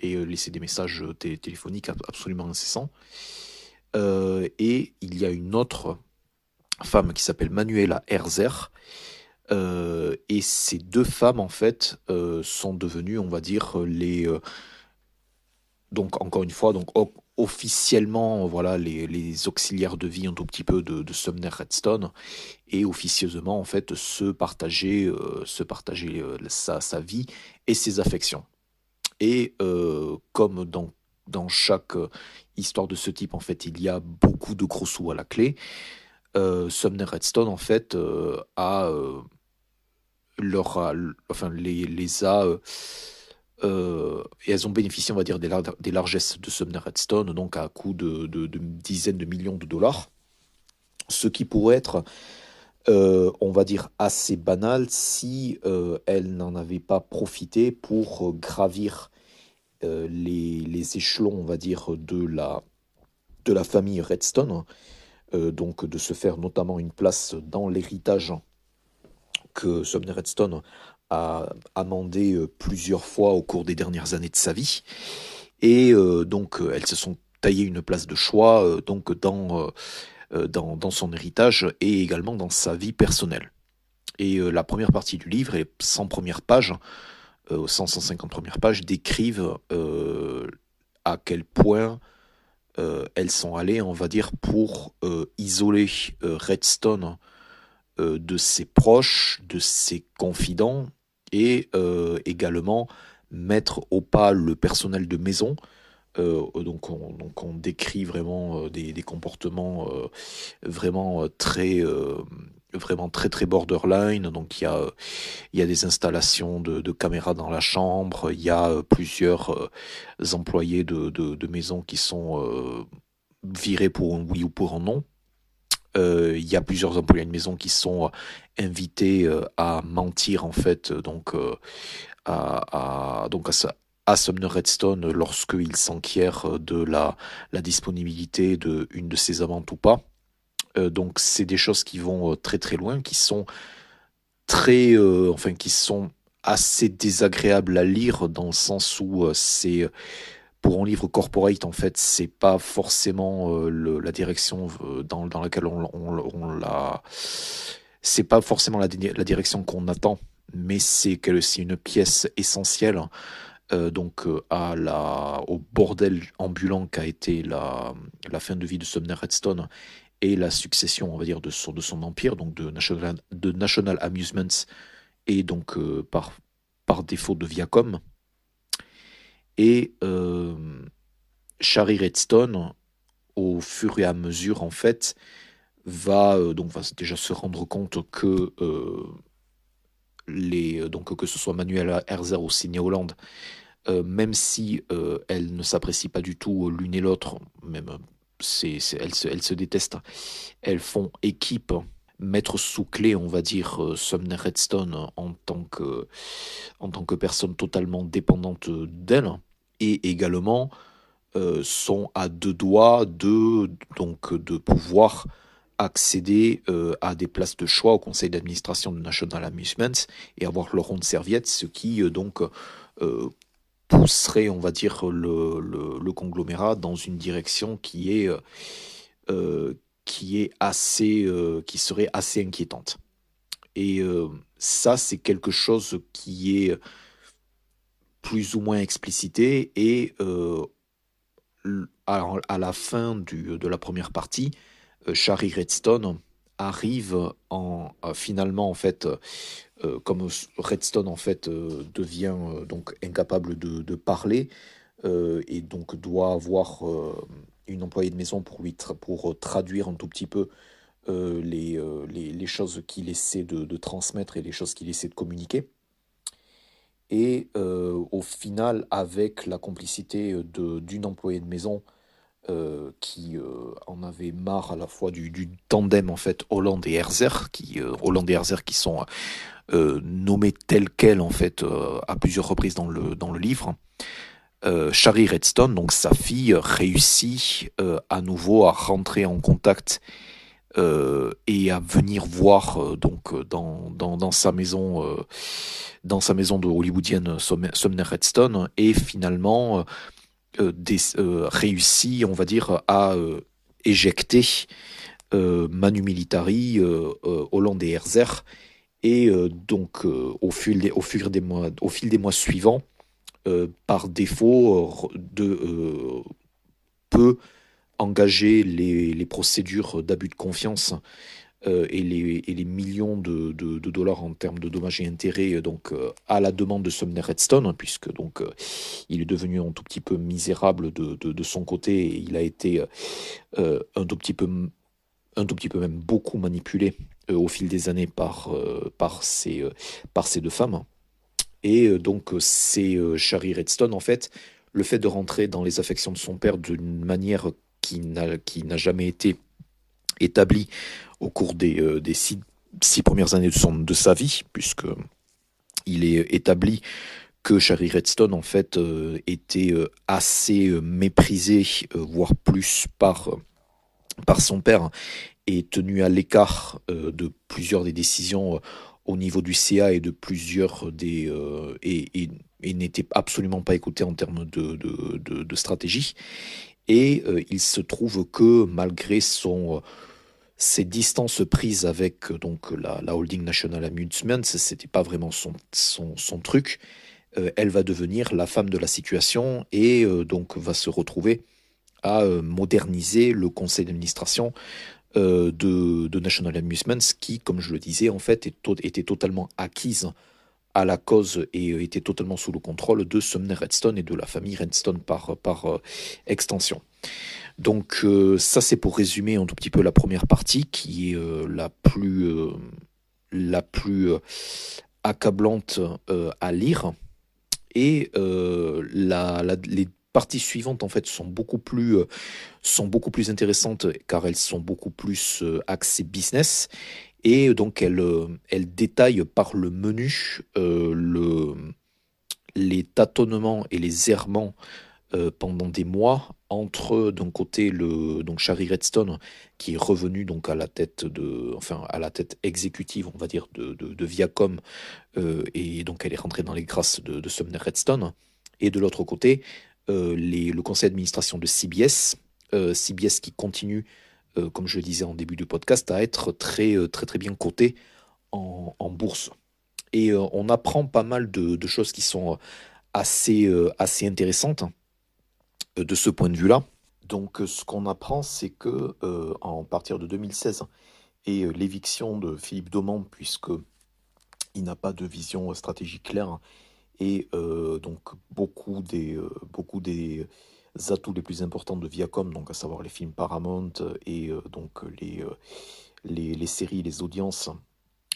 et laisser des messages téléphoniques absolument incessants euh, et il y a une autre femme qui s'appelle Manuela Herzer. Euh, et ces deux femmes, en fait, euh, sont devenues, on va dire, les. donc, encore une fois, donc, officiellement, voilà, les, auxiliaires de vie un tout petit peu de, de Sumner Redstone, et officieusement, en fait, se partager, se partager sa, sa, vie et ses affections. Et comme dans dans chaque euh, histoire de ce type, en fait, il y a beaucoup de gros sous à la clé. Euh, Sumner Redstone, en fait, euh, a, leur enfin, les, a, et elles ont bénéficié, on va dire, des, largesses de Sumner Redstone, donc à coût de, de, dizaines de millions de dollars. Ce qui pourrait être, on va dire, assez banal si elle n'en avait pas profité pour gravir les, les, échelons, on va dire, de la, de la famille Redstone, euh, donc de se faire notamment une place dans l'héritage que Sumner Redstone a amendé euh, plusieurs fois au cours des dernières années de sa vie. Et donc, elles se sont taillées une place de choix donc dans, dans, dans, son héritage et également dans sa vie personnelle. Et la première partie du livre est 100 premières pages aux 150 premières pages, décrivent euh, à quel point euh, elles sont allées, on va dire, pour euh, isoler Redstone de ses proches, de ses confidents, et également mettre au pas le personnel de maison. donc, on, décrit vraiment des comportements vraiment très vraiment très très borderline. Donc il y a, il y a des installations de, caméras dans la chambre, il y a euh, plusieurs euh, employés de, de, qui sont euh, virés pour un oui ou pour un non. il y a plusieurs employés de maison qui sont invités à mentir en fait donc à, donc à, à Sumner Redstone lorsqu'il s'enquiert de la, la disponibilité de une de ses amantes ou pas. Euh, donc c'est des choses qui vont euh, très très loin, qui sont très, euh, enfin qui sont assez désagréables à lire dans le sens où c'est pour un livre corporate, en fait, c'est pas forcément la direction dans, laquelle on, la. C'est pas forcément la, direction qu'on attend, mais c'est c'est une pièce essentielle. donc à la, au bordel ambulant qu'a été la, la fin de vie de Sumner Redstone et la succession, on va dire, de son, de son empire, donc de National, de National Amusements, et donc euh, par, par défaut de Viacom. Et euh, Shari Redstone, au fur et à mesure, en fait, va, euh, donc, va déjà se rendre compte que, les, donc, que ce soit Manuela Herzer ou Sidney Holland, même si elles ne s'apprécient pas du tout l'une et l'autre, même c'est, elles, se, détestent. Elles font équipe, mettre sous clé, on va dire, euh, Sumner Redstone en tant que, en tant que personne totalement dépendante d'elle, et également euh, sont à deux doigts de, donc, de pouvoir accéder euh, à des places de choix au conseil d'administration de National Amusements et avoir leur ronde serviette, ce qui donc pousserait, on va dire, le, conglomérat dans une direction qui est, qui est assez, qui serait assez inquiétante. Et ça, c'est quelque chose qui est plus ou moins explicité et à, la fin de la première partie, Shari Redstone arrive en finalement en fait euh, comme Redstone en fait euh, devient euh, donc incapable de, parler et donc doit avoir une employée de maison pour traduire un tout petit peu les, les, choses qu'il essaie de, transmettre et les choses qu'il essaie de communiquer. Et au final, avec la complicité d'une employée de maison qui en avait marre à la fois du, tandem en fait Hollande et Herzer, qui Hollande et Herzer qui sont euh, nommé tel quel en fait euh, à plusieurs reprises dans le, dans le livre. Euh, Shari Redstone, donc sa fille, réussit à nouveau à rentrer en contact et à venir voir donc dans, dans, dans, sa maison dans sa maison de hollywoodienne Sumner Redstone et finalement des, réussit on va dire à éjecter Manu Militari Hollande et Herzer. Et euh, donc, euh, au, fil des, au, fil des mois, au fil des mois suivants, euh, par défaut, de, peut engager les procédures d'abus de confiance et, les, et, les, millions de, dollars en termes de dommages et intérêts donc à la demande de Sumner Redstone puisque donc il est devenu un tout petit peu misérable de, son côté il a été un tout petit peu un tout petit peu même beaucoup manipulé euh, au fil des années par, euh, ces, euh, par ces deux femmes. Et donc c'est Shari Redstone, en fait, le fait de rentrer dans les affections de son père d'une manière qui n'a jamais été établie au cours des, des six, premières années de, sa vie, puisque il est établi que Shari Redstone en fait était assez méprisé, voire plus par son père est tenu à l'écart euh, de plusieurs des décisions euh, au niveau du CA et de plusieurs des euh, et, n'était absolument pas écouté en termes de, stratégie. Et il se trouve que malgré son ses distances prises avec donc la, Holding National Amusements, c'était pas vraiment son, son, truc. elle va devenir la femme de la situation et donc va se retrouver à moderniser le conseil d'administration euh, de, National Amusements qui, comme je le disais, en fait, était totalement acquise à la cause et euh, était totalement sous le contrôle de Sumner Redstone et de la famille Redstone par, par euh, extension. Donc ça c'est pour résumer un tout petit peu la première partie qui est la plus la plus accablante à lire. Et les parties suivantes en fait sont beaucoup plus euh, sont beaucoup plus intéressantes car elles sont beaucoup plus euh, axées business. Et donc elles, euh, elles détaillent par le menu le, les tâtonnements et les errements pendant des mois entre d'un côté le donc Shari Redstone qui est revenu donc à la tête de enfin à la tête exécutive on va dire de, de, Viacom et donc elle est rentrée dans les grâces de, de Sumner Redstone et de l'autre côté euh, le conseil d'administration de CBS, euh, CBS qui continue, euh, comme je le disais en début du podcast, à être très très très bien coté en, bourse. Et on apprend pas mal de, choses qui sont assez, assez intéressantes de ce point de vue-là. Donc ce qu'on apprend, c'est que en partir de 2016 et l'éviction de Philippe Domand, puisque il n'a pas de vision stratégique claire et euh, donc beaucoup des, euh, beaucoup des atouts les plus importants de Viacom, donc à savoir les films Paramount et euh, donc les, les, les, séries, les audiences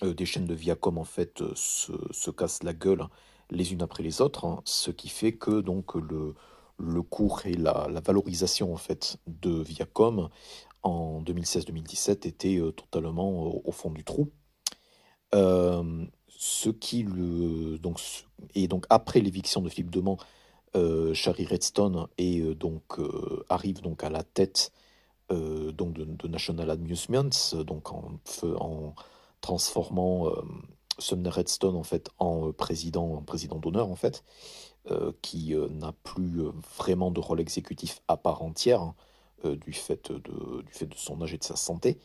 des chaînes de Viacom en fait se, se, cassent la gueule les unes après les autres, hein, ce qui fait que donc le, le cours et la, valorisation en fait de Viacom en 2016-2017 était totalement au, fond du trou. Euh, ce qui le donc donc après l'éviction de Philippe Demand, euh, Shari Redstone euh, donc euh, arrive donc à la tête donc de, National Amusements, donc en, transformant Sumner Redstone en fait en président, en président d'honneur en fait. Qui n'a plus vraiment de rôle exécutif à part entière hein, du, fait de, son âge et de sa santé.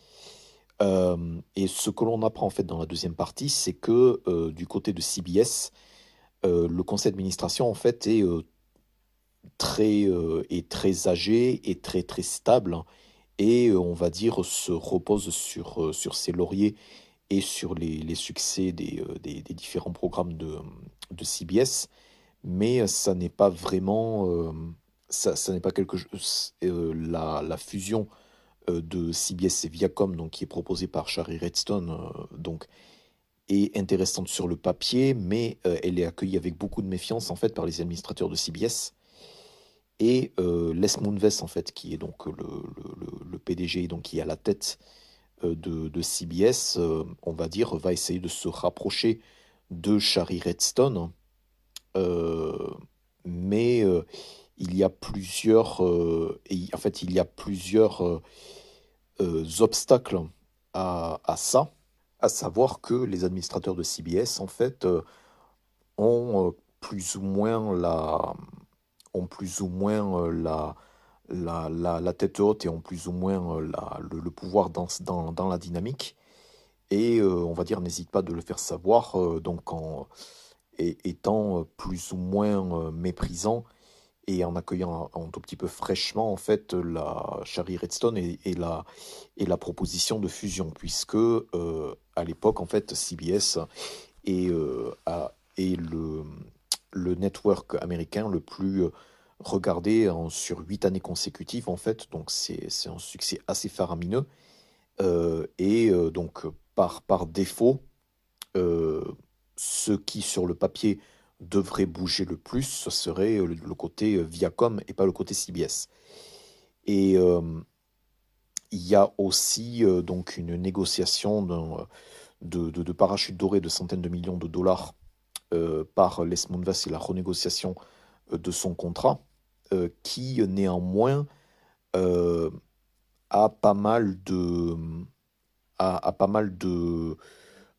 et ce que l'on apprend en fait dans la deuxième partie, c'est que du côté de CBS, le conseil d'administration en fait est très, est très âgé et très très stable hein, et on va dire se repose sur, sur ses lauriers et sur les, succès des, différents programmes de CBS, mais ça n'est pas vraiment ça, ça n'est pas quelque chose la, la fusion de CBS et Viacom donc qui est proposée par Shari Redstone donc est intéressante sur le papier mais elle est accueillie avec beaucoup de méfiance en fait par les administrateurs de CBS et euh, Les Moonves, en fait, qui est donc le, le, le, PDG, donc qui est à la tête euh, de, de, CBS, euh, on va dire, va essayer de se rapprocher de Shari Redstone. Euh, mais euh, il y a plusieurs, et, en fait, il y a plusieurs obstacles à, ça, à savoir que les administrateurs de CBS, en fait, ont plus ou moins la ont plus ou moins euh, la, la, tête haute et ont plus ou moins euh, le, pouvoir dans, dans, la dynamique. Et euh, on va dire, n'hésite pas de le faire savoir, donc en et, étant plus ou moins méprisant et en accueillant un, tout petit peu fraîchement en fait la Shari Redstone et, la, et la proposition de fusion, puisque euh, à l'époque en fait CBS est, euh, est le, le network américain le plus euh, regardé en, sur huit années consécutives en fait, donc c'est un succès assez faramineux. Euh, et euh, donc par, par défaut, euh, ce qui sur le papier devrait bouger le plus, ce serait le, le côté Viacom et pas le côté CBS. Et euh, il y a aussi euh, donc une négociation de, de, de parachutes dorés de centaines de millions de dollars euh, par Les Moonves et la renégociation euh, de son contrat, euh, qui néanmoins a pas mal de a pas mal de,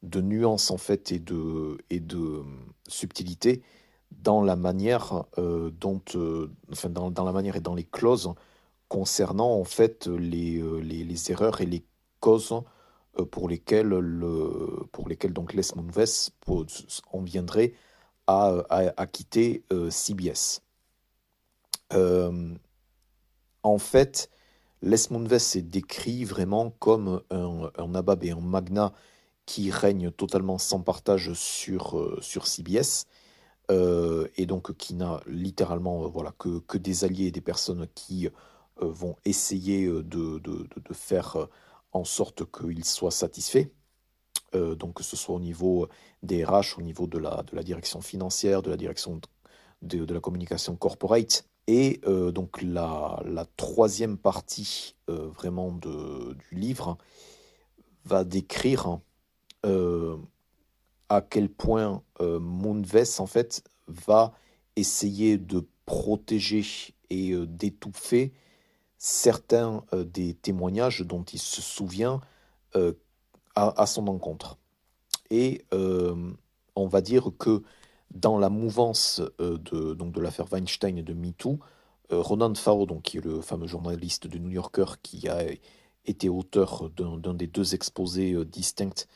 de nuances en fait et de, et de subtilité dans la manière euh, dont euh, enfin dans, la manière et dans les clauses concernant en fait les, les, erreurs et les causes euh, pour lesquels, le, pour lesquels donc Les Moonves en viendrait à, à, quitter euh, CBS. Euh, en fait, Les Moonves est décrit vraiment comme un, un nabab et un magnat qui règne totalement sans partage sur, euh, sur CBS. Euh, et donc qui n'a littéralement euh, voilà, que, que, des alliés et des personnes qui vont essayer de, de, de, faire en sorte qu'il soit satisfait. Euh, donc que ce soit au niveau des RH, au niveau de la, de la direction financière, de la direction de, de la communication corporate. Et donc la, la, troisième partie vraiment du livre va décrire à quel point euh, Moonves en fait va essayer de protéger et euh, d'étouffer certains euh, des témoignages dont il se souvient euh, à, son encontre. Et euh, on va dire que dans la mouvance euh, de, de l'affaire Weinstein et de MeToo, euh, Ronan Farrow, donc, qui est le fameux journaliste du New Yorker qui a été auteur d'un des deux exposés euh, distincts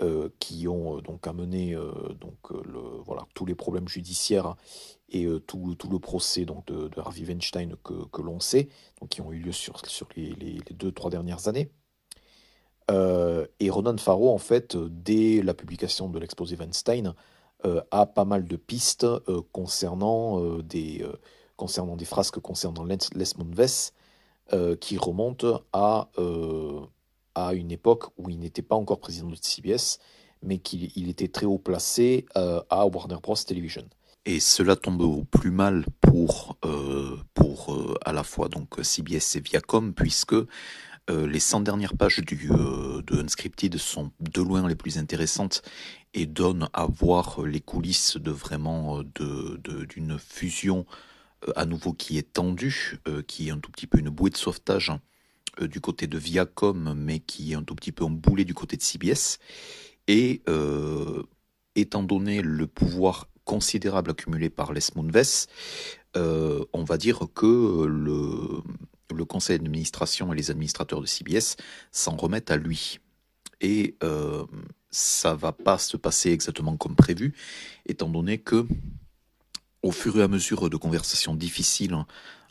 euh, qui ont euh, donc amené euh, donc le, voilà tous les problèmes judiciaires et tout, tout, le procès donc de, Harvey Weinstein que, que l'on sait donc qui ont eu lieu sur, sur les, les, les deux trois dernières années. Et Ronan Farrow en fait dès la publication de l'exposé Weinstein a pas mal de pistes concernant des concernant des frasques concernant Les, Moonves qui remontent à à une époque où il n'était pas encore président de CBS, mais qu'il était très haut placé euh, à Warner Bros. Television. Et cela tombe au plus mal pour, euh, pour euh, à la fois donc CBS et Viacom, puisque les 100 dernières pages du, de Unscripted sont de loin les plus intéressantes et donnent à voir les coulisses de vraiment d'une de, fusion à nouveau qui est tendue, qui est un tout petit peu une bouée de sauvetage du côté de Viacom, mais qui est un tout petit peu emboulé du côté de CBS. Et euh, étant donné le pouvoir considérable accumulée par Les euh, on va dire que le, le conseil d'administration et les administrateurs de CBS s'en remettent à lui. Et euh, ça va pas se passer exactement comme prévu, étant donné que, au fur et à mesure de conversations difficiles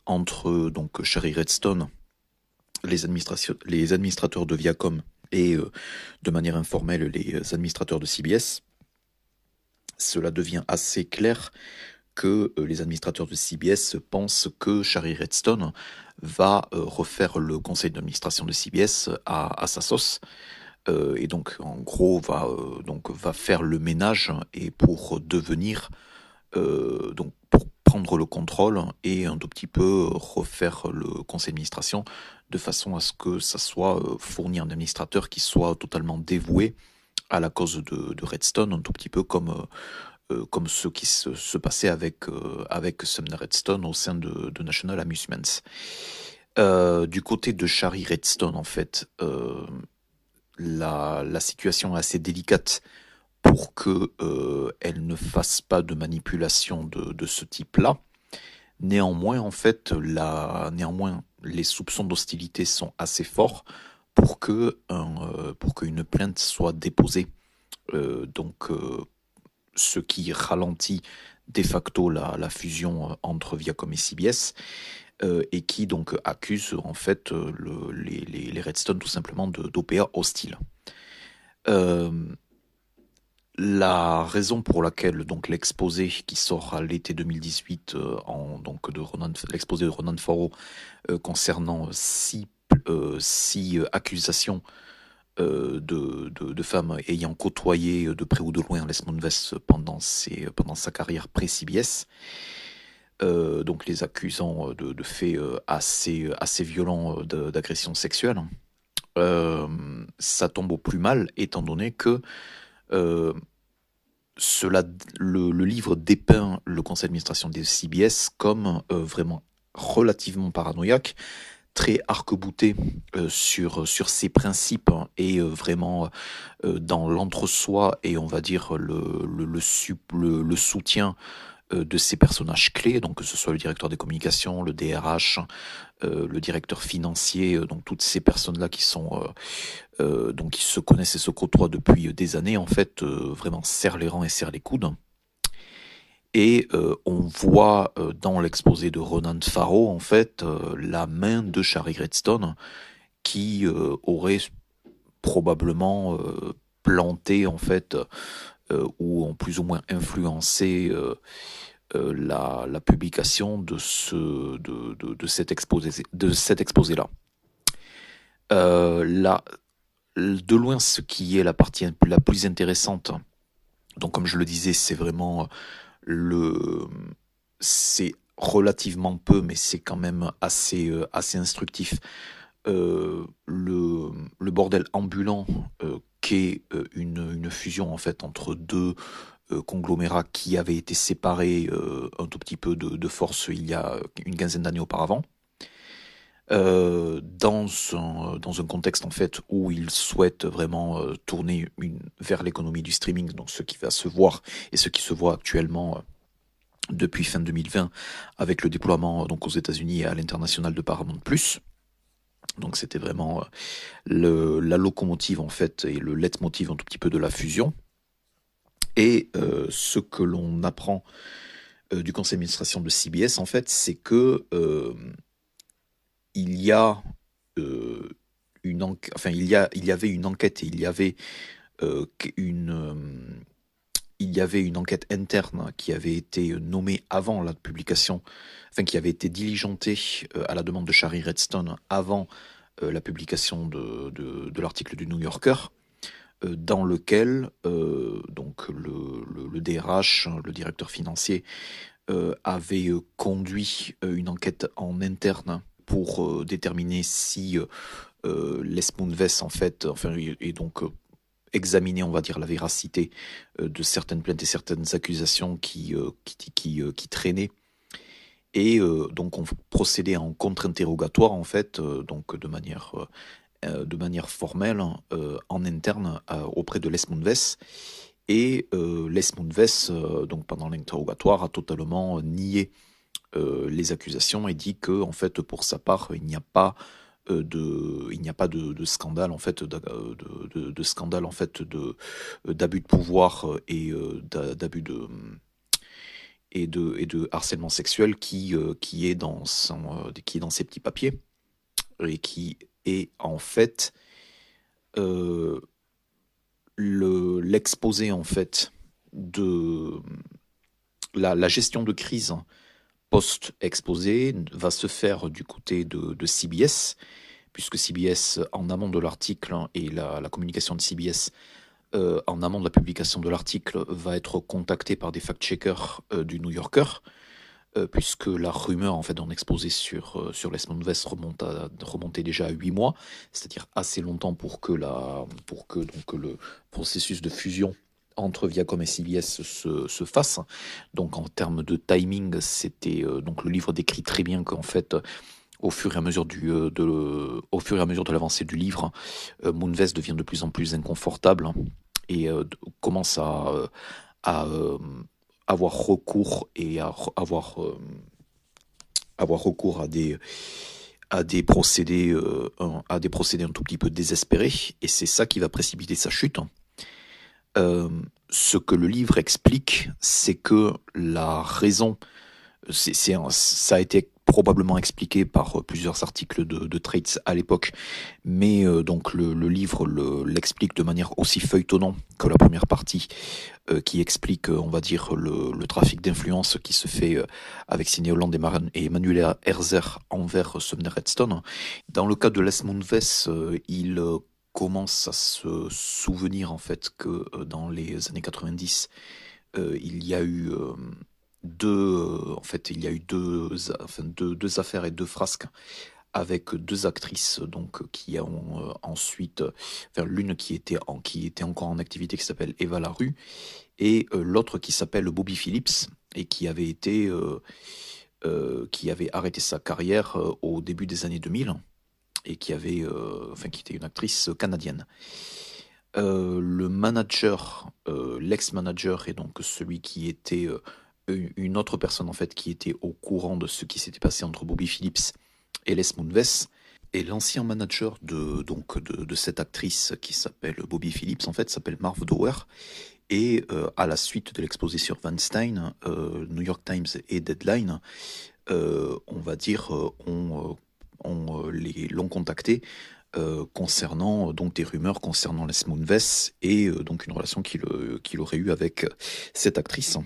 entre donc Sherry Redstone, les, administrateurs de Viacom et euh, de manière informelle les administrateurs de CBS, cela devient assez clair que euh, les administrateurs de CBS pensent que Shari Redstone va euh, refaire le conseil d'administration de CBS à, sa sauce. et donc, en gros, va, donc, va faire le ménage et pour devenir, donc, pour prendre le contrôle et un tout petit peu refaire le conseil d'administration de façon à ce que ça soit euh, fourni un administrateur qui soit totalement dévoué à la cause de, Redstone, un tout petit peu comme, euh, euh, ce qui se, passait avec, avec Sumner Redstone au sein de, National Amusements. du côté de Shari Redstone, en fait, la, situation est assez délicate pour que elle ne fasse pas de manipulation de, de ce type-là. Néanmoins, en fait, néanmoins, les soupçons d'hostilité sont assez forts pour que euh, qu'une plainte soit déposée. Euh, donc, euh, ce qui ralentit de facto la, fusion entre Viacom et CBS. et qui donc accuse en fait les, les, Redstone tout simplement d'OPA hostile. La raison pour laquelle donc l'exposé qui sort à l'été 2018 euh, en donc de l'exposé de Ronan Faro euh, concernant six, euh, accusations de, de, femmes ayant côtoyé de près ou de loin Les Vess pendant ses, pendant sa carrière pré-CBS donc les accusant de, de faits assez assez violents d'agression sexuelle ça tombe au plus mal étant donné que euh, cela, le, livre dépeint le conseil d'administration des CBS comme euh, vraiment relativement paranoïaque, très arc-bouté euh, sur, sur ses principes et vraiment dans l'entre-soi et on va dire le, le, le soutien de ces personnages clés, donc que ce soit le directeur des communications, le DRH, euh, le directeur financier, euh, donc toutes ces personnes-là qui sont euh, donc qui se connaissent et se côtoient depuis des années, en fait, vraiment serrent les rangs et serrent les coudes. Et on voit dans l'exposé de Ronan Farrow, en fait, la main de Shari Redstone qui aurait probablement planté, en fait, ou ont plus ou moins influencé euh, la, publication de, ce, de, cet exposé, de cet exposé-là. Euh, là, de loin, ce qui est la partie la plus intéressante, donc comme je le disais, c'est vraiment le, c'est relativement peu, mais c'est quand même assez, euh, assez instructif. Le, le, bordel ambulant qui est une, une, fusion en fait entre deux euh, conglomérat qui avait été séparé euh, un tout petit peu de, force il y a une quinzaine d'années auparavant. Euh, dans, un, dans un contexte en fait où ils souhaitent vraiment tourner vers l'économie du streaming, donc ce qui va se voir et ce qui se voit actuellement depuis fin 2020 avec le déploiement donc aux États-Unis et à l'international de Paramount+. Donc c'était vraiment le, la locomotive en fait et le leitmotiv un tout petit peu de la fusion. Et euh, ce que l'on apprend euh, du conseil d'administration de CBS, en fait, c'est que euh, il y a une enfin il y il y avait une enquête et il y avait une il y avait une enquête interne qui avait été nommée avant la publication, enfin qui avait été diligentée à la demande de Shari Redstone avant la publication de, de l'article du New Yorker, euh, dans lequel euh, donc le, le, DRH, le directeur financier, euh, avait conduit une enquête en interne pour déterminer si Les Moonves en fait, enfin, et donc examiner, on va dire, la véracité de certaines plaintes et certaines accusations qui, qui, qui, qui traînaient. Et donc on procédait en contre-interrogatoire, en fait, donc de manière euh, de manière formelle euh, en interne euh, auprès de Les Et Les donc pendant l'interrogatoire, a totalement nié les accusations et dit que, en fait, pour sa part, il n'y a pas de, il n'y a pas de, scandale en fait, de, scandale en fait d'abus de pouvoir et d'abus de et de, harcèlement sexuel qui, euh, est dans son, euh, ses petits papiers. Et qui est en fait euh, l'exposé en fait de la, la gestion de crise post-exposé va se faire du côté de, CBS, puisque CBS, en amont de l'article hein, et la, communication de CBS euh, en amont de la publication de l'article, va être contacté par des fact-checkers euh, du New Yorker, euh, puisque la rumeur en fait d'un exposé sur, sur Les Vest remonte remontait déjà à 8 mois, c'est-à-dire assez longtemps pour que, la, pour que donc, le processus de fusion entre Viacom et CBS se, se fasse. Donc en termes de timing, c'était donc le livre décrit très bien qu'en fait au fur et à mesure du euh, de, au fur et à mesure de l'avancée du livre, euh, Moonves devient de plus en plus inconfortable et euh, commence à, avoir recours à des procédés à des procédés un tout petit peu désespérés et c'est ça qui va précipiter sa chute. Ce que le livre explique, c'est que la raison, ça a été probablement expliqué par euh, plusieurs articles de, de Traits à l'époque, mais euh, donc le, livre l'explique de manière aussi feuilletonnante que la première partie, euh, qui explique, on va dire, le, trafic d'influence qui se fait avec Sidney Holland et, Emmanuel Herzer envers Sumner Redstone. Dans le cas de Les Moonves, il commence à se souvenir en fait que dans les années 90, il y a eu deux, euh, en fait, il y a eu deux, deux, deux, affaires et deux frasques avec deux actrices donc qui ont euh, ensuite, l'une qui était en, qui était encore en activité qui s'appelle Eva Larue et euh, l'autre qui s'appelle Bobby Phillips et qui avait arrêté sa carrière au début des années 2000 et qui avait enfin qui était une actrice canadienne. le manager, l'ex-manager et donc celui qui était une autre personne en fait qui était au courant de ce qui s'était passé entre Bobby Phillips et Les Moonves. Et l'ancien manager de, donc, de, cette actrice qui s'appelle Bobby Phillips, en fait, s'appelle Marv Dower. Et euh, à la suite de l'exposé sur Weinstein, euh, New York Times et Deadline, euh, on va dire, on, on les l'ont contacté concernant donc des rumeurs concernant les Moonves et donc une relation qu'il aurait eue avec cette actrice.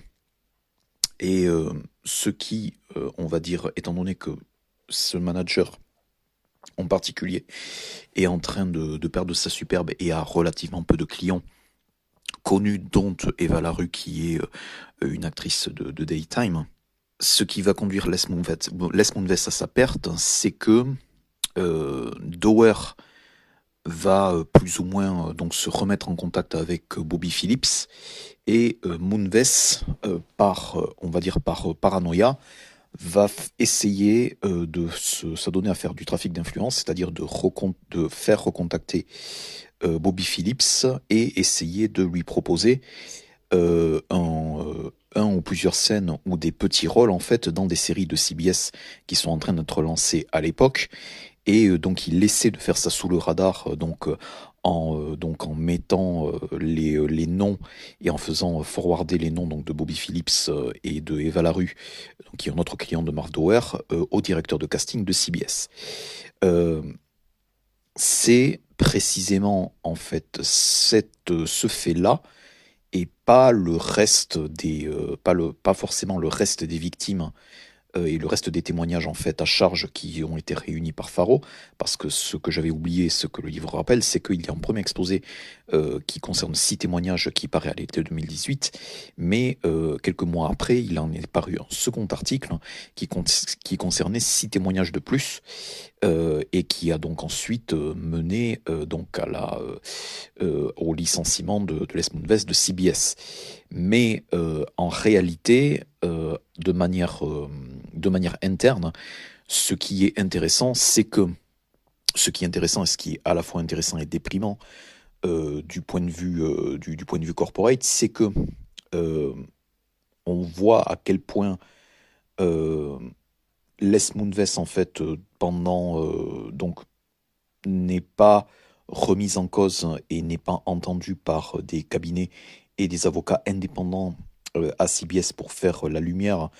Et euh, ce qui, euh, on va dire, étant donné que ce manager en particulier est en train de, perdre sa superbe et a relativement peu de clients connus, dont Eva Larue qui est euh, une actrice de, Daytime, ce qui va conduire Les Moonves à sa perte, c'est que Dower va euh, plus ou moins euh, donc se remettre en contact avec euh, Bobby Phillips et Moonves par on va dire par paranoïa va essayer de s'adonner à faire du trafic d'influence, c'est-à-dire de, faire recontacter Bobby Phillips et essayer de lui proposer un, un, ou plusieurs scènes ou des petits rôles en fait dans des séries de CBS qui sont en train d'être lancées à l'époque et euh, donc il essaie de faire ça sous le radar euh, donc euh, en donc en mettant les, les noms et en faisant forwarder les noms donc de Bobby Phillips et de Eva Larue qui est un autre client de Marv au directeur de casting de CBS. c'est précisément en fait cette, ce fait là et pas le reste des pas le pas forcément le reste des victimes euh, et le reste des témoignages en fait à charge qui ont été réunis par Faro, parce que ce que j'avais oublié, ce que le livre rappelle, c'est qu'il y a un premier exposé euh, qui concerne six témoignages qui paraît à l'été 2018, mais euh, quelques mois après, il en est paru un second article qui, qui concernait six témoignages de plus et qui a donc ensuite mené donc à la au licenciement de, de Les Moonves de CBS. Mais en réalité, de manière de manière interne, ce qui est intéressant, c'est que ce qui est intéressant et ce qui est à la fois intéressant et déprimant du point de vue du, point de vue corporate, c'est que on voit à quel point Les Moonves en fait pendant donc n'est pas remise en cause et n'est pas entendue par des cabinets et des avocats indépendants à CBS pour faire la lumière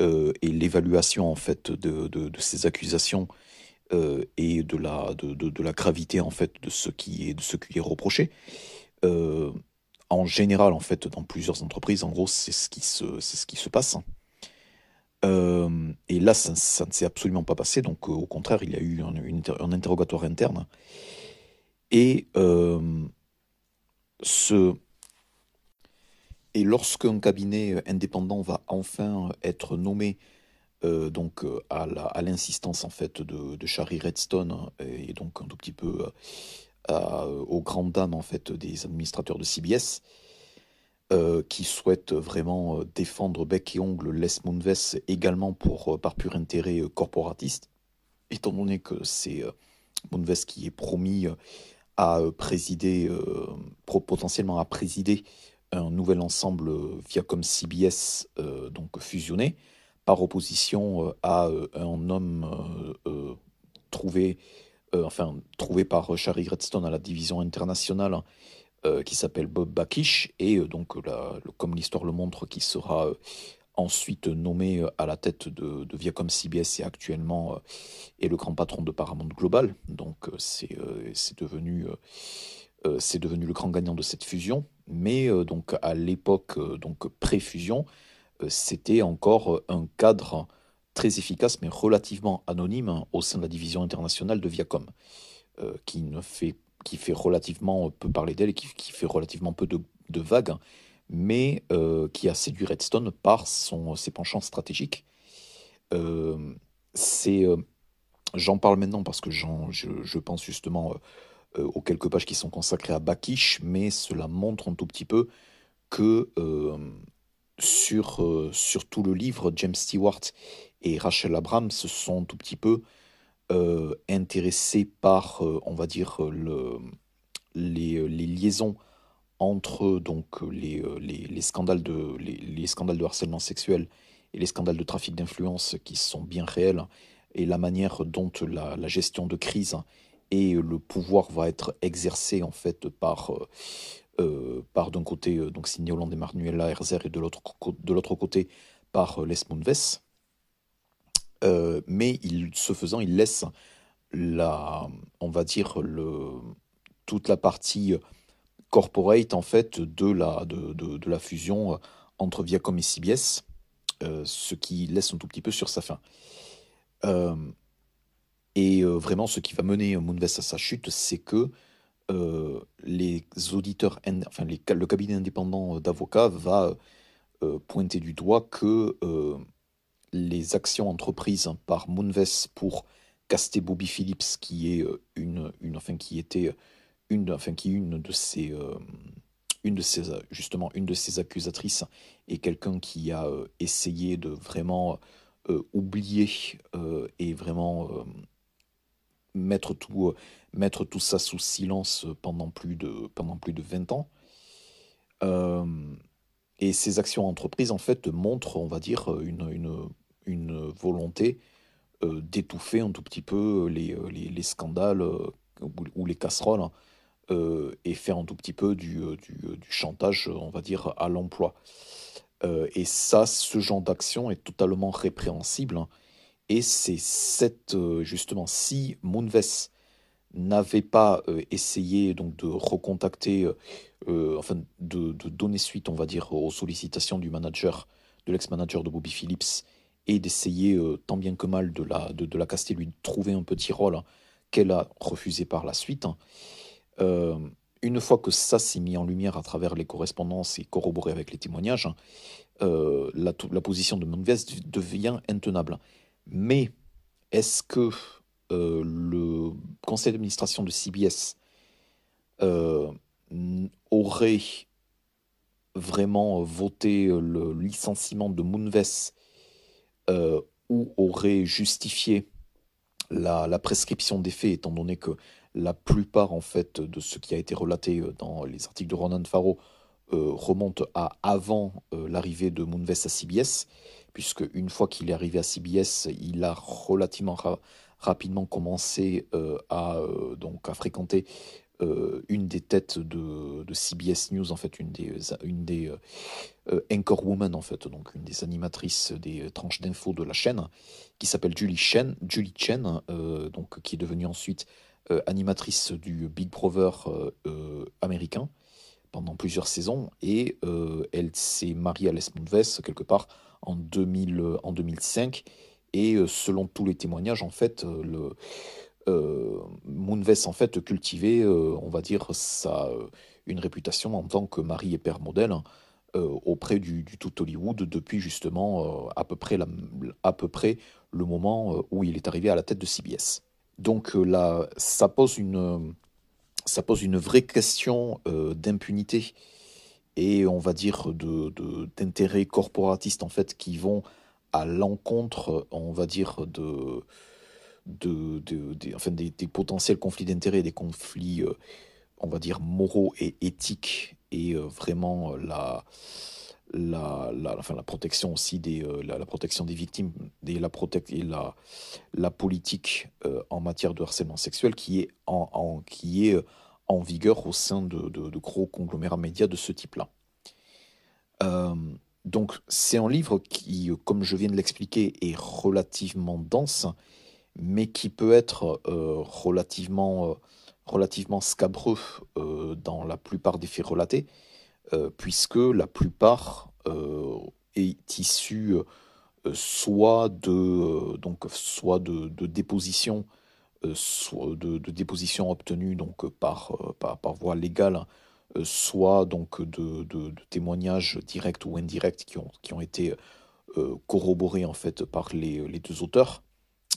et l'évaluation en fait de, de, ces accusations et de la, de, de, la gravité en fait de ce qui est, de ce qui est reproché. en général, en fait, dans plusieurs entreprises, en gros, c'est ce qui se, c'est ce qui se passe. Et là, ça, ne s'est absolument pas passé. Donc, au contraire, il y a eu un, interrogatoire interne. Et ce, et lorsqu'un cabinet indépendant va enfin être nommé euh, donc euh, à l'insistance en fait de, de Shari Redstone et donc un tout petit peu euh, aux grandes dames en fait des administrateurs de CBS qui souhaitent vraiment défendre bec et ongle Les Moonves également pour par pur intérêt corporatiste étant donné que c'est Moonves qui est promis à présider potentiellement à présider un nouvel ensemble Viacom CBS euh, donc fusionné par opposition euh, à euh, un homme trouvé enfin trouvé par Shari Redstone à la division internationale qui s'appelle Bob Bakish et donc comme l'histoire le montre qui sera ensuite nommé à la tête de, de, Viacom CBS et actuellement est le grand patron de Paramount Global. Donc c'est devenu devenu le grand gagnant de cette fusion. Mais euh, donc à l'époque euh, donc pré-fusion, euh, c'était encore un cadre très efficace mais relativement anonyme au sein de la division internationale de Viacom, qui ne fait qui fait relativement peu parler d'elle et qui, fait relativement peu de, vagues, mais qui a séduit Redstone par ses penchants stratégiques. c'est, j'en parle maintenant parce que je, pense justement euh, aux quelques pages qui sont consacrées à Bakish, mais cela montre un tout petit peu que euh, sur, euh, sur tout le livre, James Stewart et Rachel Abrams se sont un tout petit peu intéressés par, on va dire, le, les, les, liaisons entre donc les, les, les scandales de, les, les, scandales de harcèlement sexuel et les scandales de trafic d'influence qui sont bien réels et la manière dont la, la gestion de crise et le pouvoir va être exercé en fait par, euh, euh, par d'un côté euh, donc Sidney Holland et Manuela Herzer et de l'autre de l'autre côté par Les Moonves. Mais il, ce faisant, il laisse la, on va dire le, toute la partie corporate en fait de la, de, de, la fusion entre Viacom et CBS, ce qui laisse un tout petit peu sur sa fin. Et euh, vraiment, ce qui va mener Moonves à sa chute, c'est que euh, les auditeurs, enfin le cabinet indépendant d'avocats va euh, pointer du doigt que les actions entreprises par Moonves pour caster Bobby Phillips, qui est une, une enfin qui était une, enfin qui une de ses une de justement une de ses accusatrices et quelqu'un qui a essayé de vraiment oublier et vraiment mettre tout, euh, mettre tout ça sous silence pendant plus de, pendant plus de 20 ans. Euh, et ces actions entreprises, en fait, montrent, on va dire, une, une volonté euh, d'étouffer un tout petit peu les, les, les scandales ou, les casseroles hein, et faire un tout petit peu du, du, chantage, on va dire, à l'emploi. et ça, ce genre d'action est totalement répréhensible. Hein, et c'est cette, euh, justement, si Moonves n'avait pas euh, essayé donc de recontacter, euh, enfin de, donner suite, on va dire, aux sollicitations du manager, de l'ex-manager de Bobby Phillips, et d'essayer tant bien que mal de la, de, la caster, lui trouver un petit rôle qu'elle a refusé par la suite. une fois que ça s'est mis en lumière à travers les correspondances et corroboré avec les témoignages, la, la, position de Moonves devient intenable. Mais est-ce que euh, le conseil d'administration de CBS euh, aurait vraiment voté le licenciement de Moonves euh, ou aurait justifié la, prescription des faits, étant donné que la plupart en fait de ce qui a été relaté dans les articles de Ronan Farrow remonte à avant l'arrivée de Moonves à CBS, puisque une fois qu'il est arrivé à CBS, il a relativement rapidement commencé à donc à fréquenter euh, une des têtes de, CBS News, en fait, une des, une des euh, anchorwomen, en fait, donc une des animatrices des tranches d'infos de la chaîne, qui s'appelle Julie Chen, Julie Chen euh, donc, qui est devenue ensuite animatrice du Big Brother américain pendant plusieurs saisons, et elle s'est mariée à Les Moonves quelque part en, 2000, en 2005, et selon tous les témoignages, en fait, le euh, Moonves en fait cultivait, euh, on va dire, sa, euh, une réputation en tant que mari et père modèle auprès du, tout Hollywood depuis justement à, peu près à peu près le moment où il est arrivé à la tête de CBS. Donc là, ça pose une, ça pose une vraie question d'impunité et on va dire de, d'intérêts corporatistes en fait qui vont à l'encontre, on va dire, de, de, enfin, des, potentiels conflits d'intérêts, des conflits, euh, on va dire, moraux et éthiques, et euh, vraiment euh, la, la, enfin, la protection aussi des, la, protection des victimes, des, la, et la, la politique en matière de harcèlement sexuel qui est en, en qui est en vigueur au sein de, de, gros conglomérats médias de ce type-là. donc c'est un livre qui, comme je viens de l'expliquer, est relativement dense mais qui peut être euh, relativement, euh, relativement scabreux euh, dans la plupart des faits relatés, puisque la plupart est issue soit de, donc, soit de, de dépositions soit de, de déposition obtenues donc par, par, par voie légale, soit donc de, de, témoignages directs ou indirects qui ont, qui ont été corroborés en fait par les, les deux auteurs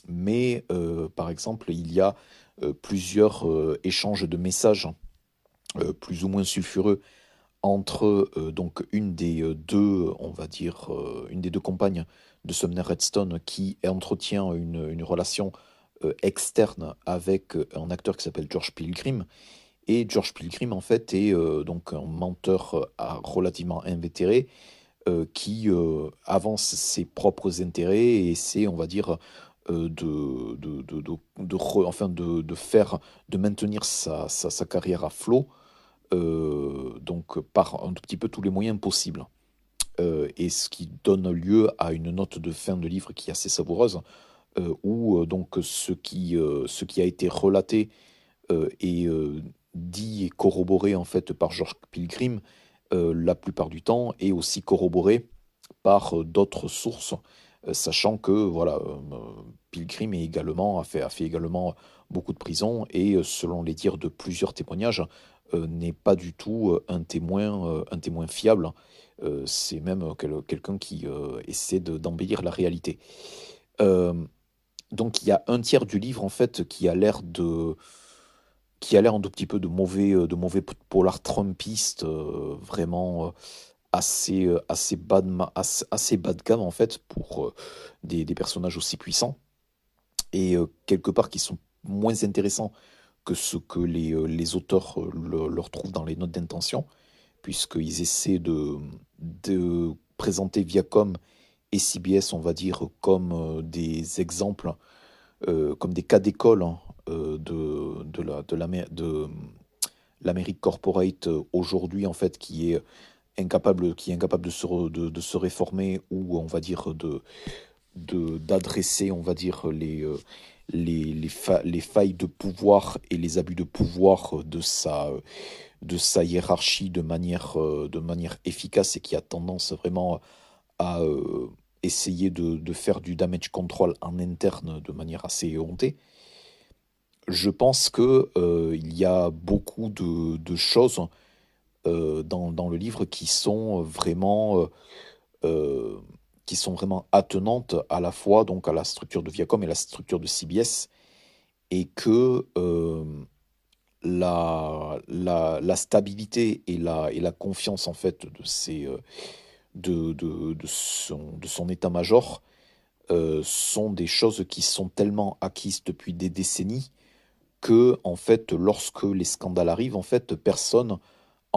mais euh, par exemple, il y a euh, plusieurs euh, échanges de messages plus ou moins sulfureux entre donc une des deux, on va dire, une des deux compagnes de Sumner Redstone qui entretient une, une relation externe avec un acteur qui s'appelle George Pilgrim. Et George Pilgrim, en fait, est donc un menteur relativement invétéré qui avance ses propres intérêts et c'est, on va dire, euh, de, de, de, de, enfin de, faire, de maintenir sa, sa, sa carrière à flot, euh, donc par un petit peu tous les moyens possibles. Euh, et ce qui donne lieu à une note de fin de livre qui est assez savoureuse, où donc ce qui, ce qui a été relaté et dit et corroboré en fait par George Pilgrim la plupart du temps est aussi corroboré par d'autres sources sachant que voilà, euh, Pilgrim est également, a, fait, a fait également beaucoup de prison et euh, selon les dires de plusieurs témoignages, n'est pas du tout un témoin, un témoin fiable. C'est même quelqu'un qui essaie d'embellir la réalité. donc il y a un tiers du livre en fait qui a l'air de qui a l'air un tout petit peu de mauvais de mauvais polar trumpiste vraiment assez, euh, assez, bas de, assez, bas de gamme en fait pour euh, des, des personnages aussi puissants. Et euh, quelque part qui sont moins intéressants que ce que les, les auteurs leur trouvent dans les notes d'intention, puisqu'ils essaient de, de présenter Viacom et CBS, on va dire, comme des exemples, comme des cas d'école hein, de, de, la, de l'Amérique corporate aujourd'hui, en fait, qui est incapable, qui est incapable de se, de, se réformer ou on va dire de d'adresser on va dire les euh, les, les, les, failles de pouvoir et les abus de pouvoir de sa de sa hiérarchie de manière euh, de manière efficace et qui a tendance vraiment à euh, essayer de, de, faire du damage control en interne de manière assez éhontée je pense que il y a beaucoup de, de choses euh, dans, dans, le livre qui sont vraiment euh, euh, qui sont vraiment attenantes à la fois donc à la structure de Viacom et la structure de CBS et que la, la, la, stabilité et la, et la confiance en fait de, ces, de, de, son, de son état-major sont des choses qui sont tellement acquises depuis des décennies que en fait, lorsque les scandales arrivent, en fait, personne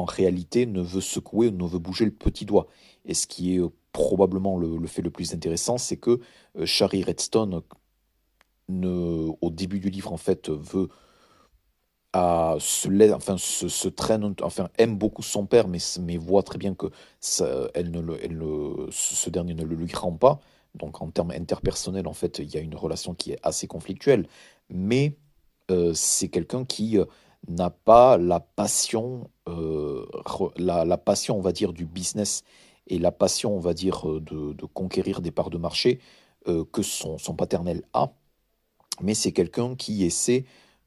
en réalité ne veut secouer ou ne veut bouger le petit doigt. Et ce qui est euh, probablement le, fait le plus intéressant, c'est que euh, Shari Redstone, ne, au début du livre, en fait, veut se, enfin, se, traîne, enfin, aime beaucoup son père, mais, voit très bien que elle ne elle ce dernier ne le lui rend pas. Donc en termes interpersonnels, en fait, il y a une relation qui est assez conflictuelle. Mais euh, c'est quelqu'un qui n'a pas la passion, euh, la, passion, on va dire, du business et la passion, on va dire, de, de conquérir des parts de marché que son, paternel a. Mais c'est quelqu'un qui essaie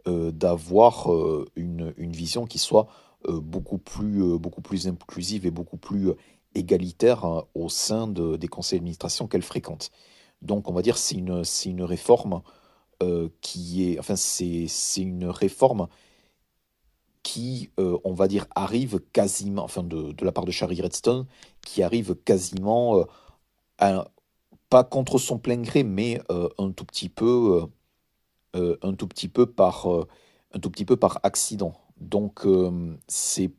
euh, d'avoir euh, une, vision qui soit euh, beaucoup, plus, beaucoup plus inclusive et beaucoup plus égalitaire hein, au sein de, des conseils d'administration qu'elle fréquente. Donc on va dire c'est une, une réforme qui est, enfin c'est une réforme qui, on va dire, arrive quasiment, enfin de, la part de Shari Redstone, qui arrive quasiment, pas contre son plein gré, mais un tout petit peu euh, un, tout petit peu par, euh, un tout petit peu par accident. Donc, euh, c'est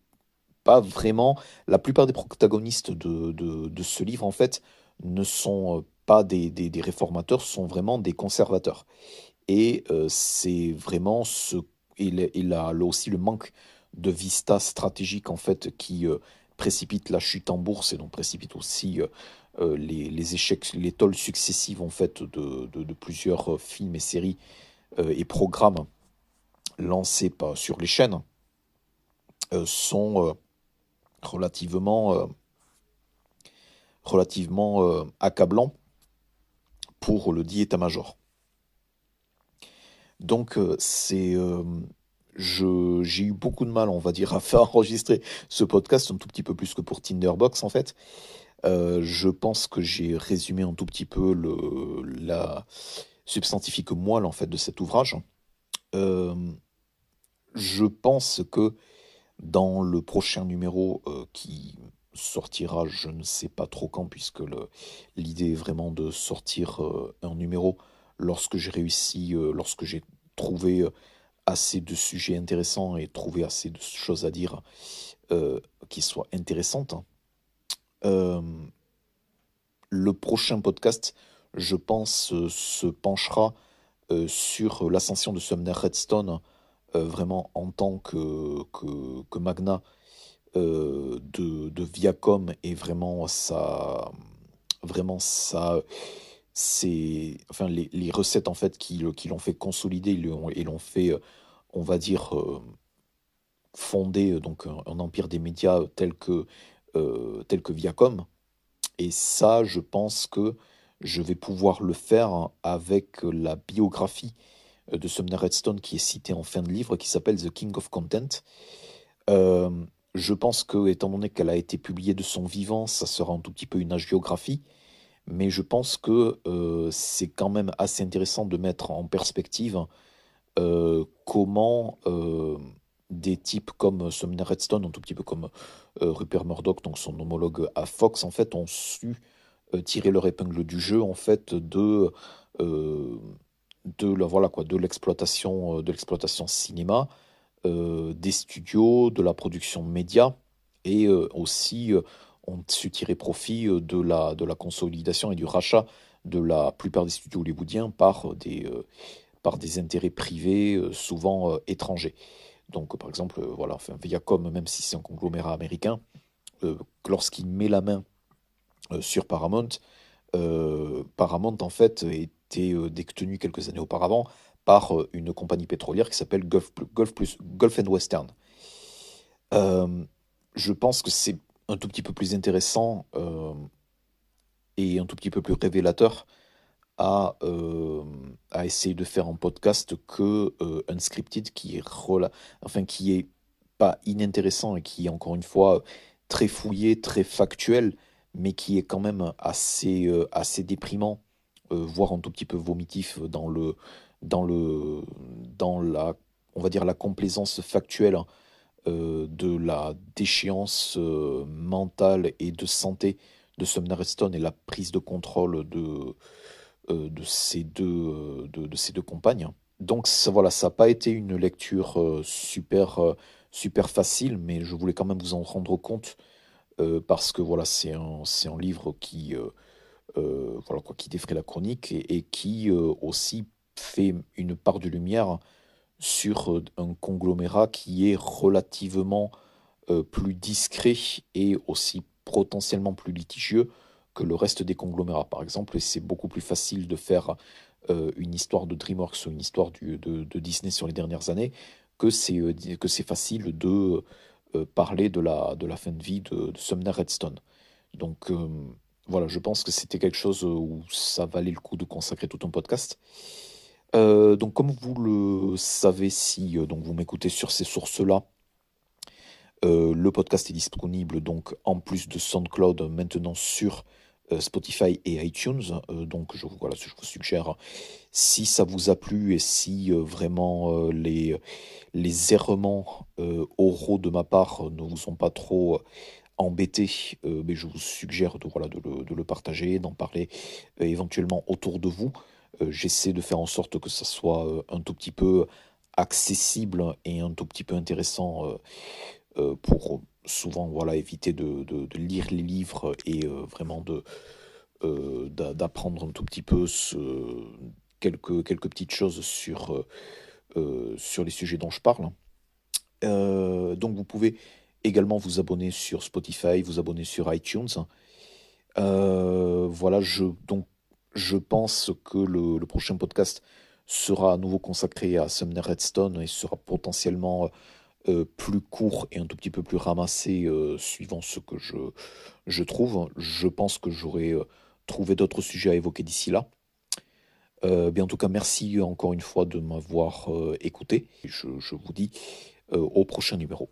pas vraiment. La plupart des protagonistes de, de, ce livre, en fait, ne sont pas des, des, réformateurs, sont vraiment des conservateurs. Et c'est vraiment ce. Il, il a aussi le manque de vista stratégique, en fait, qui précipite la chute en bourse et donc précipite aussi les, les, échecs, les tolls successifs, en fait, de, plusieurs films et séries euh, et programmes lancés sur les chaînes euh, sont euh, relativement, relativement accablants pour le dit état-major. Donc c'est j'ai eu beaucoup de mal, on va dire, à faire enregistrer ce podcast un tout petit peu plus que pour Tinderbox en fait. je pense que j'ai résumé un tout petit peu le, la, substantifique moelle en fait de cet ouvrage. Euh, je pense que dans le prochain numéro euh, qui sortira, je ne sais pas trop quand, puisque l'idée est vraiment de sortir euh, un numéro lorsque j'ai réussi, lorsque j'ai trouvé assez de sujets intéressants et trouvé assez de choses à dire qui soient intéressantes. le prochain podcast je pense, euh, se penchera euh, sur l'ascension de Sumner Redstone euh, vraiment en tant que, que, magna de, de, Viacom et vraiment ça vraiment ça c'est enfin les, les, recettes en fait qui, qui l'ont fait consolider et l'ont fait on va dire fonder donc un, empire des médias tel que tel que Viacom et ça je pense que je vais pouvoir le faire avec la biographie de Sumner Redstone qui est citée en fin de livre, qui s'appelle The King of Content. Euh, je pense que, étant donné qu'elle a été publiée de son vivant, ça sera un tout petit peu une agiographie, mais je pense que euh, c'est quand même assez intéressant de mettre en perspective euh, comment des types comme Sumner Redstone, un tout petit peu comme Rupert Murdoch, donc son homologue à Fox, en fait, ont su euh, tirer leur épingle du jeu en fait de euh, de la voilà quoi de l'exploitation euh, de l'exploitation cinéma des studios de la production média et aussi ont su tirer profit de la de la consolidation et du rachat de la plupart des studios hollywoodiens par des par des intérêts privés souvent étrangers donc par exemple voilà Viacom même si c'est un conglomérat américain lorsqu'il met la main euh, sur Paramount. Euh, Paramount, en fait, était euh, détenu quelques années auparavant par une compagnie pétrolière qui s'appelle Gulf, Gulf, Gulf and Western. je pense que c'est un tout petit peu plus intéressant et un tout petit peu plus révélateur à, à essayer de faire un podcast que Unscripted qui est, enfin, qui est pas inintéressant et qui est encore une fois très fouillé, très factuel, mais qui est quand même assez, euh, assez déprimant, euh, voire un tout petit peu vomitif dans, le, dans, le, dans la, on va dire la complaisance factuelle euh, de la déchéance mentale et de santé de Sumner Stone et la prise de contrôle de, de, ces, deux, de, ces deux compagnes. donc ça, voilà, ça n'a pas été une lecture euh, super, euh, super facile, mais je voulais quand même vous en rendre compte euh, parce que voilà, c'est un, un livre qui, voilà, quoi, qui défrait la chronique et, et qui aussi fait une part de lumière sur un conglomérat qui est relativement plus discret et aussi potentiellement plus litigieux que le reste des conglomérats, par exemple, c'est beaucoup plus facile de faire euh, une histoire de DreamWorks ou une histoire de, Disney sur les dernières années que c'est euh, que c'est facile de euh, parler de la, de la fin de vie de, de Sumner Redstone. Donc voilà, je pense que c'était quelque chose où ça valait le coup de consacrer tout un podcast. Donc comme vous le savez, si donc vous m'écoutez sur ces sources-là, le podcast est disponible donc en plus de SoundCloud maintenant sur euh, Spotify et iTunes. Euh, donc je, voilà, je vous suggère, si ça vous a plu et si euh, vraiment les, errements oraux de ma part ne vous ont pas trop embêté, mais je vous suggère de le partager, d'en parler éventuellement autour de vous. J'essaie de faire en sorte que ça soit un tout petit peu accessible et un tout petit peu intéressant pour souvent voilà, éviter de, lire les livres et euh, vraiment euh, d'apprendre un tout petit peu quelques, quelques petites choses sur, euh, sur les sujets dont je parle. donc vous pouvez également vous abonner sur Spotify, vous abonner sur iTunes. voilà, je, donc, je pense que le, prochain podcast sera à nouveau consacré à Sumner Redstone et sera potentiellement euh, plus court et un tout petit peu plus ramassé euh, suivant ce que je, je trouve. Je pense que j'aurai euh, trouvé d'autres sujets à évoquer d'ici là. en tout cas, merci encore une fois de m'avoir écouté. Je, vous dis au prochain numéro.